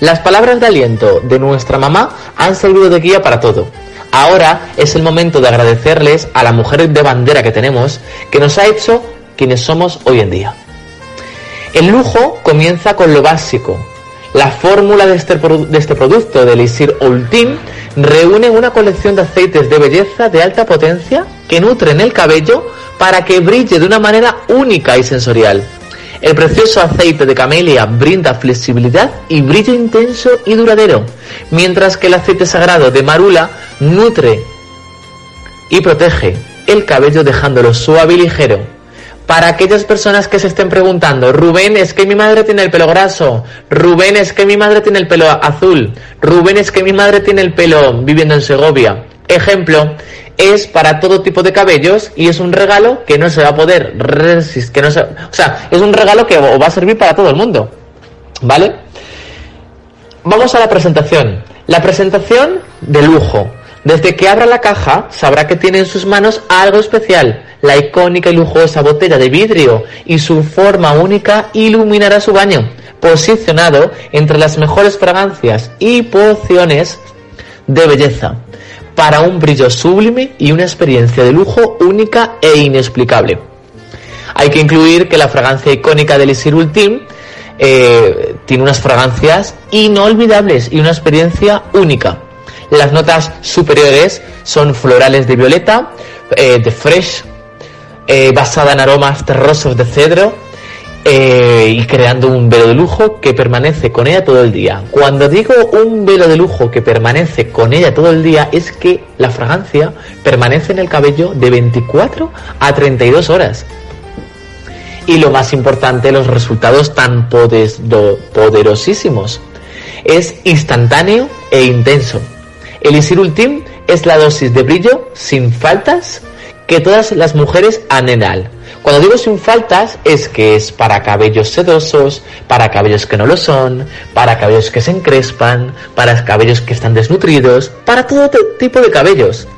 Speaker 14: Las palabras de aliento de nuestra mamá han servido de guía para todo. Ahora es el momento de agradecerles a la mujer de bandera que tenemos, que nos ha hecho quienes somos hoy en día. El lujo comienza con lo básico. La fórmula de este, este producto, del Elixir Ultim, reúne una colección de aceites de belleza de alta potencia que nutren el cabello para que brille de una manera única y sensorial. El precioso aceite de camelia brinda flexibilidad y brillo intenso y duradero, mientras que el aceite sagrado de marula nutre y protege el cabello dejándolo suave y ligero. Para aquellas personas que se estén preguntando, Rubén, es que mi madre tiene el pelo graso, Rubén, es que mi madre tiene el pelo azul, Rubén, es que mi madre tiene el pelo viviendo en Segovia. Ejemplo, es para todo tipo de cabellos y es un regalo que no se va a poder resistir, que no se, o sea, es un regalo que va a servir para todo el mundo. ¿Vale? Vamos a la presentación. La presentación de lujo. Desde que abra la caja, sabrá que tiene en sus manos algo especial. La icónica y lujosa botella de vidrio y su forma única iluminará su baño, posicionado entre las mejores fragancias y pociones de belleza, para un brillo sublime y una experiencia de lujo única e inexplicable. Hay que incluir que la fragancia icónica del Elixir Ultim eh, tiene unas fragancias inolvidables y una experiencia única. Las notas superiores son florales de violeta, eh, de fresh, eh, basada en aromas terrosos de cedro eh, y creando un velo de lujo que permanece con ella todo el día. Cuando digo un velo de lujo que permanece con ella todo el día es que la fragancia permanece en el cabello de 24 a 32 horas. Y lo más importante, los resultados tan poderosísimos. Es instantáneo e intenso. El Isir Ultim es la dosis de brillo sin faltas que todas las mujeres anhelan. Cuando digo sin faltas es que es para cabellos sedosos, para cabellos que no lo son, para cabellos que se encrespan, para cabellos que están desnutridos, para todo tipo de cabellos.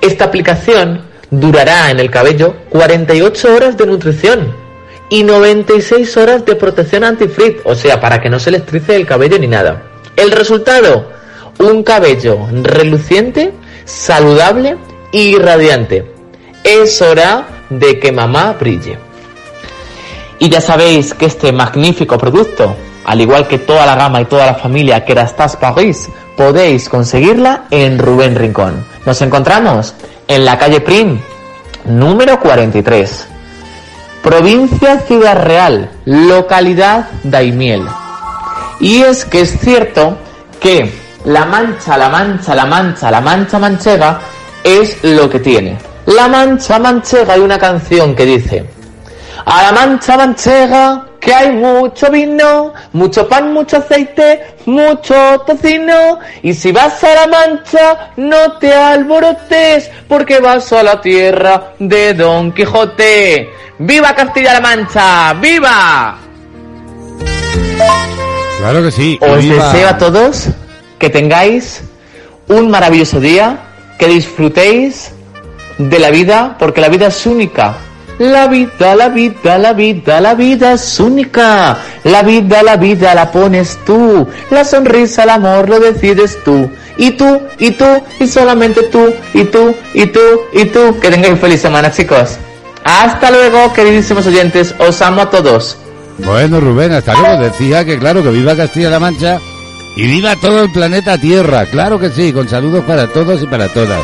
Speaker 14: Esta aplicación durará en el cabello 48 horas de nutrición y 96 horas de protección anti-frizz, o sea, para que no se les trice el cabello ni nada. El resultado, un cabello reluciente, saludable y radiante. Es hora de que mamá brille. Y ya sabéis que este magnífico producto, al igual que toda la gama y toda la familia que Kerastase Paris, podéis conseguirla en Rubén Rincón. Nos encontramos en la calle Prim, número 43. Provincia Ciudad Real, localidad Daimiel. Y es que es cierto que la mancha, la mancha, la mancha, la mancha manchega es lo que tiene. La mancha manchega hay una canción que dice, a la mancha manchega que hay mucho vino, mucho pan, mucho aceite, mucho tocino. Y si vas a la mancha, no te alborotes, porque vas a la tierra de Don Quijote. ¡Viva Castilla-La Mancha! ¡Viva!
Speaker 1: Claro que sí.
Speaker 14: Os
Speaker 1: Viva.
Speaker 14: deseo a todos que tengáis un maravilloso día, que disfrutéis de la vida, porque la vida es única. La vida, la vida, la vida, la vida es única. La vida, la vida la pones tú. La sonrisa, el amor lo decides tú. Y tú, y tú, y solamente tú, y tú, y tú, y tú. Que tengáis feliz semana, chicos. Hasta luego, queridísimos oyentes. Os amo a todos.
Speaker 1: Bueno, Rubén, hasta luego. Decía que claro, que viva Castilla-La Mancha y viva todo el planeta Tierra. Claro que sí, con saludos para todos y para todas.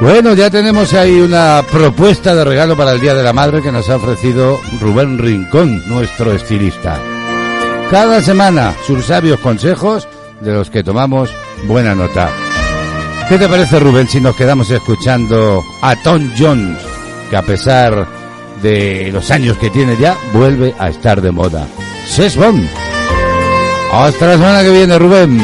Speaker 1: Bueno, ya tenemos ahí una propuesta de regalo para el Día de la Madre que nos ha ofrecido Rubén Rincón, nuestro estilista. Cada semana, sus sabios consejos de los que tomamos buena nota. ¿Qué te parece, Rubén, si nos quedamos escuchando a Tom Jones, que a pesar de los años que tiene ya, vuelve a estar de moda? Ses Bond. Hasta la semana que viene, Rubén.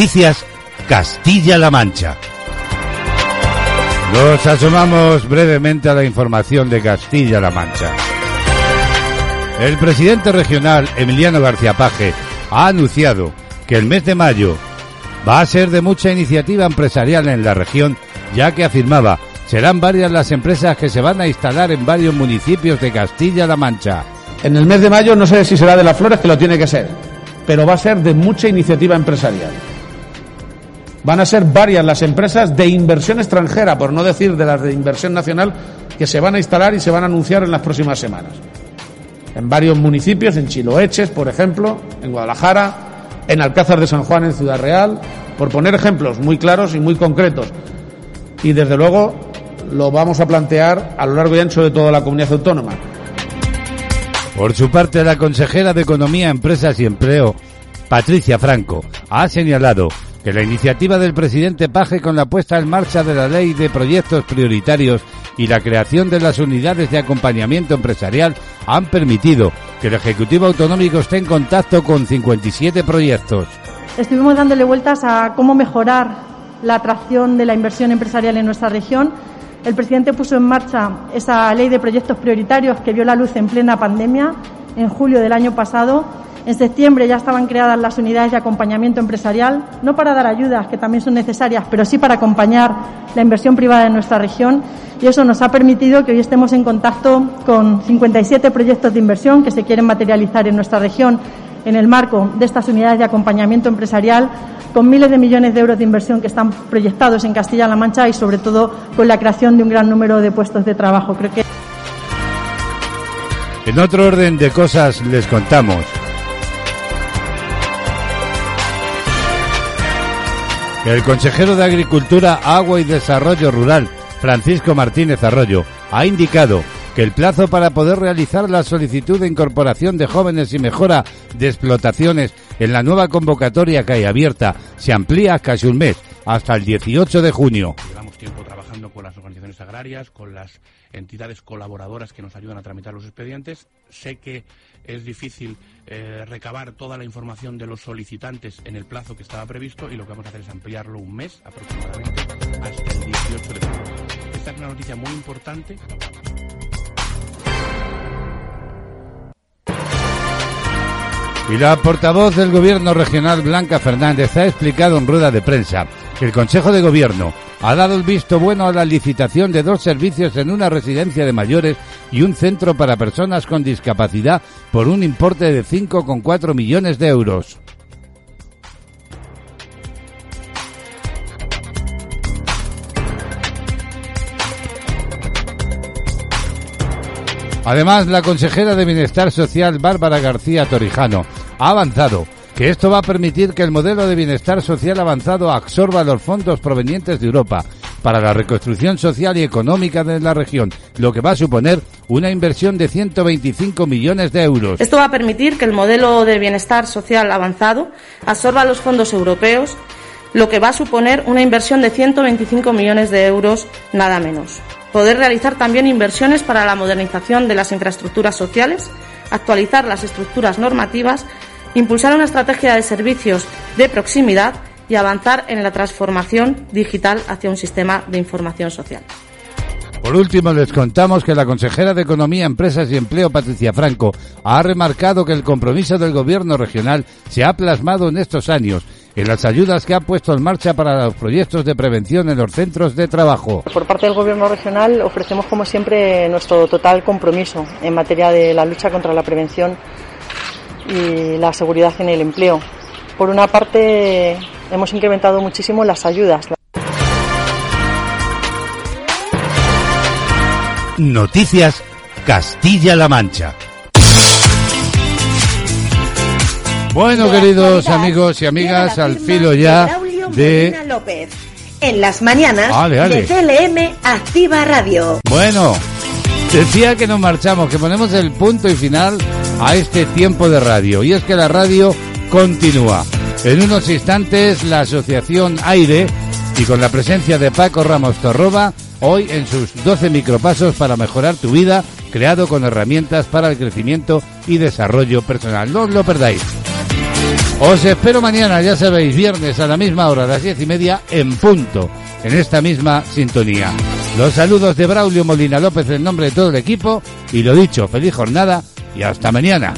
Speaker 1: Noticias Castilla-La Mancha. Nos asomamos brevemente a la información de Castilla-La Mancha. El presidente regional Emiliano García Paje ha anunciado que el mes de mayo va a ser de mucha iniciativa empresarial en la región, ya que afirmaba serán varias las empresas que se van a instalar en varios municipios de Castilla-La Mancha.
Speaker 15: En el mes de mayo no sé si será de las flores, que lo tiene que ser, pero va a ser de mucha iniciativa empresarial. Van a ser varias las empresas de inversión extranjera, por no decir de las de inversión nacional, que se van a instalar y se van a anunciar en las próximas semanas. En varios municipios, en Chiloeches, por ejemplo, en Guadalajara, en Alcázar de San Juan, en Ciudad Real, por poner ejemplos muy claros y muy concretos. Y desde luego lo vamos a plantear a lo largo y ancho de toda la comunidad autónoma.
Speaker 1: Por su parte, la consejera de Economía, Empresas y Empleo, Patricia Franco, ha señalado que la iniciativa del presidente Paje con la puesta en marcha de la ley de proyectos prioritarios y la creación de las unidades de acompañamiento empresarial han permitido que el Ejecutivo Autonómico esté en contacto con 57 proyectos.
Speaker 16: Estuvimos dándole vueltas a cómo mejorar la atracción de la inversión empresarial en nuestra región. El presidente puso en marcha esa ley de proyectos prioritarios que vio la luz en plena pandemia en julio del año pasado. En septiembre ya estaban creadas las unidades de acompañamiento empresarial, no para dar ayudas, que también son necesarias, pero sí para acompañar la inversión privada en nuestra región. Y eso nos ha permitido que hoy estemos en contacto con 57 proyectos de inversión que se quieren materializar en nuestra región en el marco de estas unidades de acompañamiento empresarial, con miles de millones de euros de inversión que están proyectados en Castilla-La Mancha y, sobre todo, con la creación de un gran número de puestos de trabajo. Creo que
Speaker 1: En otro orden de cosas les contamos. El consejero de Agricultura, Agua y Desarrollo Rural, Francisco Martínez Arroyo, ha indicado que el plazo para poder realizar la solicitud de incorporación de jóvenes y mejora de explotaciones en la nueva convocatoria que hay abierta se amplía casi un mes, hasta el 18 de junio.
Speaker 17: Llevamos tiempo trabajando con las organizaciones agrarias, con las entidades colaboradoras que nos ayudan a tramitar los expedientes. Sé que es difícil eh, recabar toda la información de los solicitantes en el plazo que estaba previsto y lo que vamos a hacer es ampliarlo un mes aproximadamente hasta el 18 de junio. Esta es una noticia muy importante.
Speaker 1: Y la portavoz del Gobierno regional, Blanca Fernández, ha explicado en rueda de prensa que el Consejo de Gobierno ha dado el visto bueno a la licitación de dos servicios en una residencia de mayores y un centro para personas con discapacidad por un importe de 5,4 millones de euros. Además, la consejera de Bienestar Social, Bárbara García Torijano, avanzado que esto va a permitir que el modelo de bienestar social avanzado absorba los fondos provenientes de Europa para la reconstrucción social y económica de la región, lo que va a suponer una inversión de 125 millones de euros.
Speaker 18: Esto va a permitir que el modelo de bienestar social avanzado absorba los fondos europeos, lo que va a suponer una inversión de 125 millones de euros, nada menos. Poder realizar también inversiones para la modernización de las infraestructuras sociales, actualizar las estructuras normativas, impulsar una estrategia de servicios de proximidad y avanzar en la transformación digital hacia un sistema de información social.
Speaker 1: Por último, les contamos que la consejera de Economía, Empresas y Empleo, Patricia Franco, ha remarcado que el compromiso del Gobierno regional se ha plasmado en estos años en las ayudas que ha puesto en marcha para los proyectos de prevención en los centros de trabajo.
Speaker 19: Por parte del Gobierno regional ofrecemos, como siempre, nuestro total compromiso en materia de la lucha contra la prevención y la seguridad en el empleo. Por una parte, hemos incrementado muchísimo las ayudas.
Speaker 1: Noticias Castilla-La Mancha. Bueno, queridos amigos y amigas, al filo ya de...
Speaker 13: López. En las mañanas de CLM Activa Radio.
Speaker 1: Bueno, decía que nos marchamos, que ponemos el punto y final a este tiempo de radio. Y es que la radio continúa. En unos instantes, la asociación Aire y con la presencia de Paco Ramos Torroba, hoy en sus 12 micropasos para mejorar tu vida, creado con herramientas para el crecimiento y desarrollo personal. No os lo perdáis. Os espero mañana, ya sabéis, viernes a la misma hora, a las diez y media, en punto, en esta misma sintonía. Los saludos de Braulio Molina López en nombre de todo el equipo y lo dicho, feliz jornada y hasta mañana.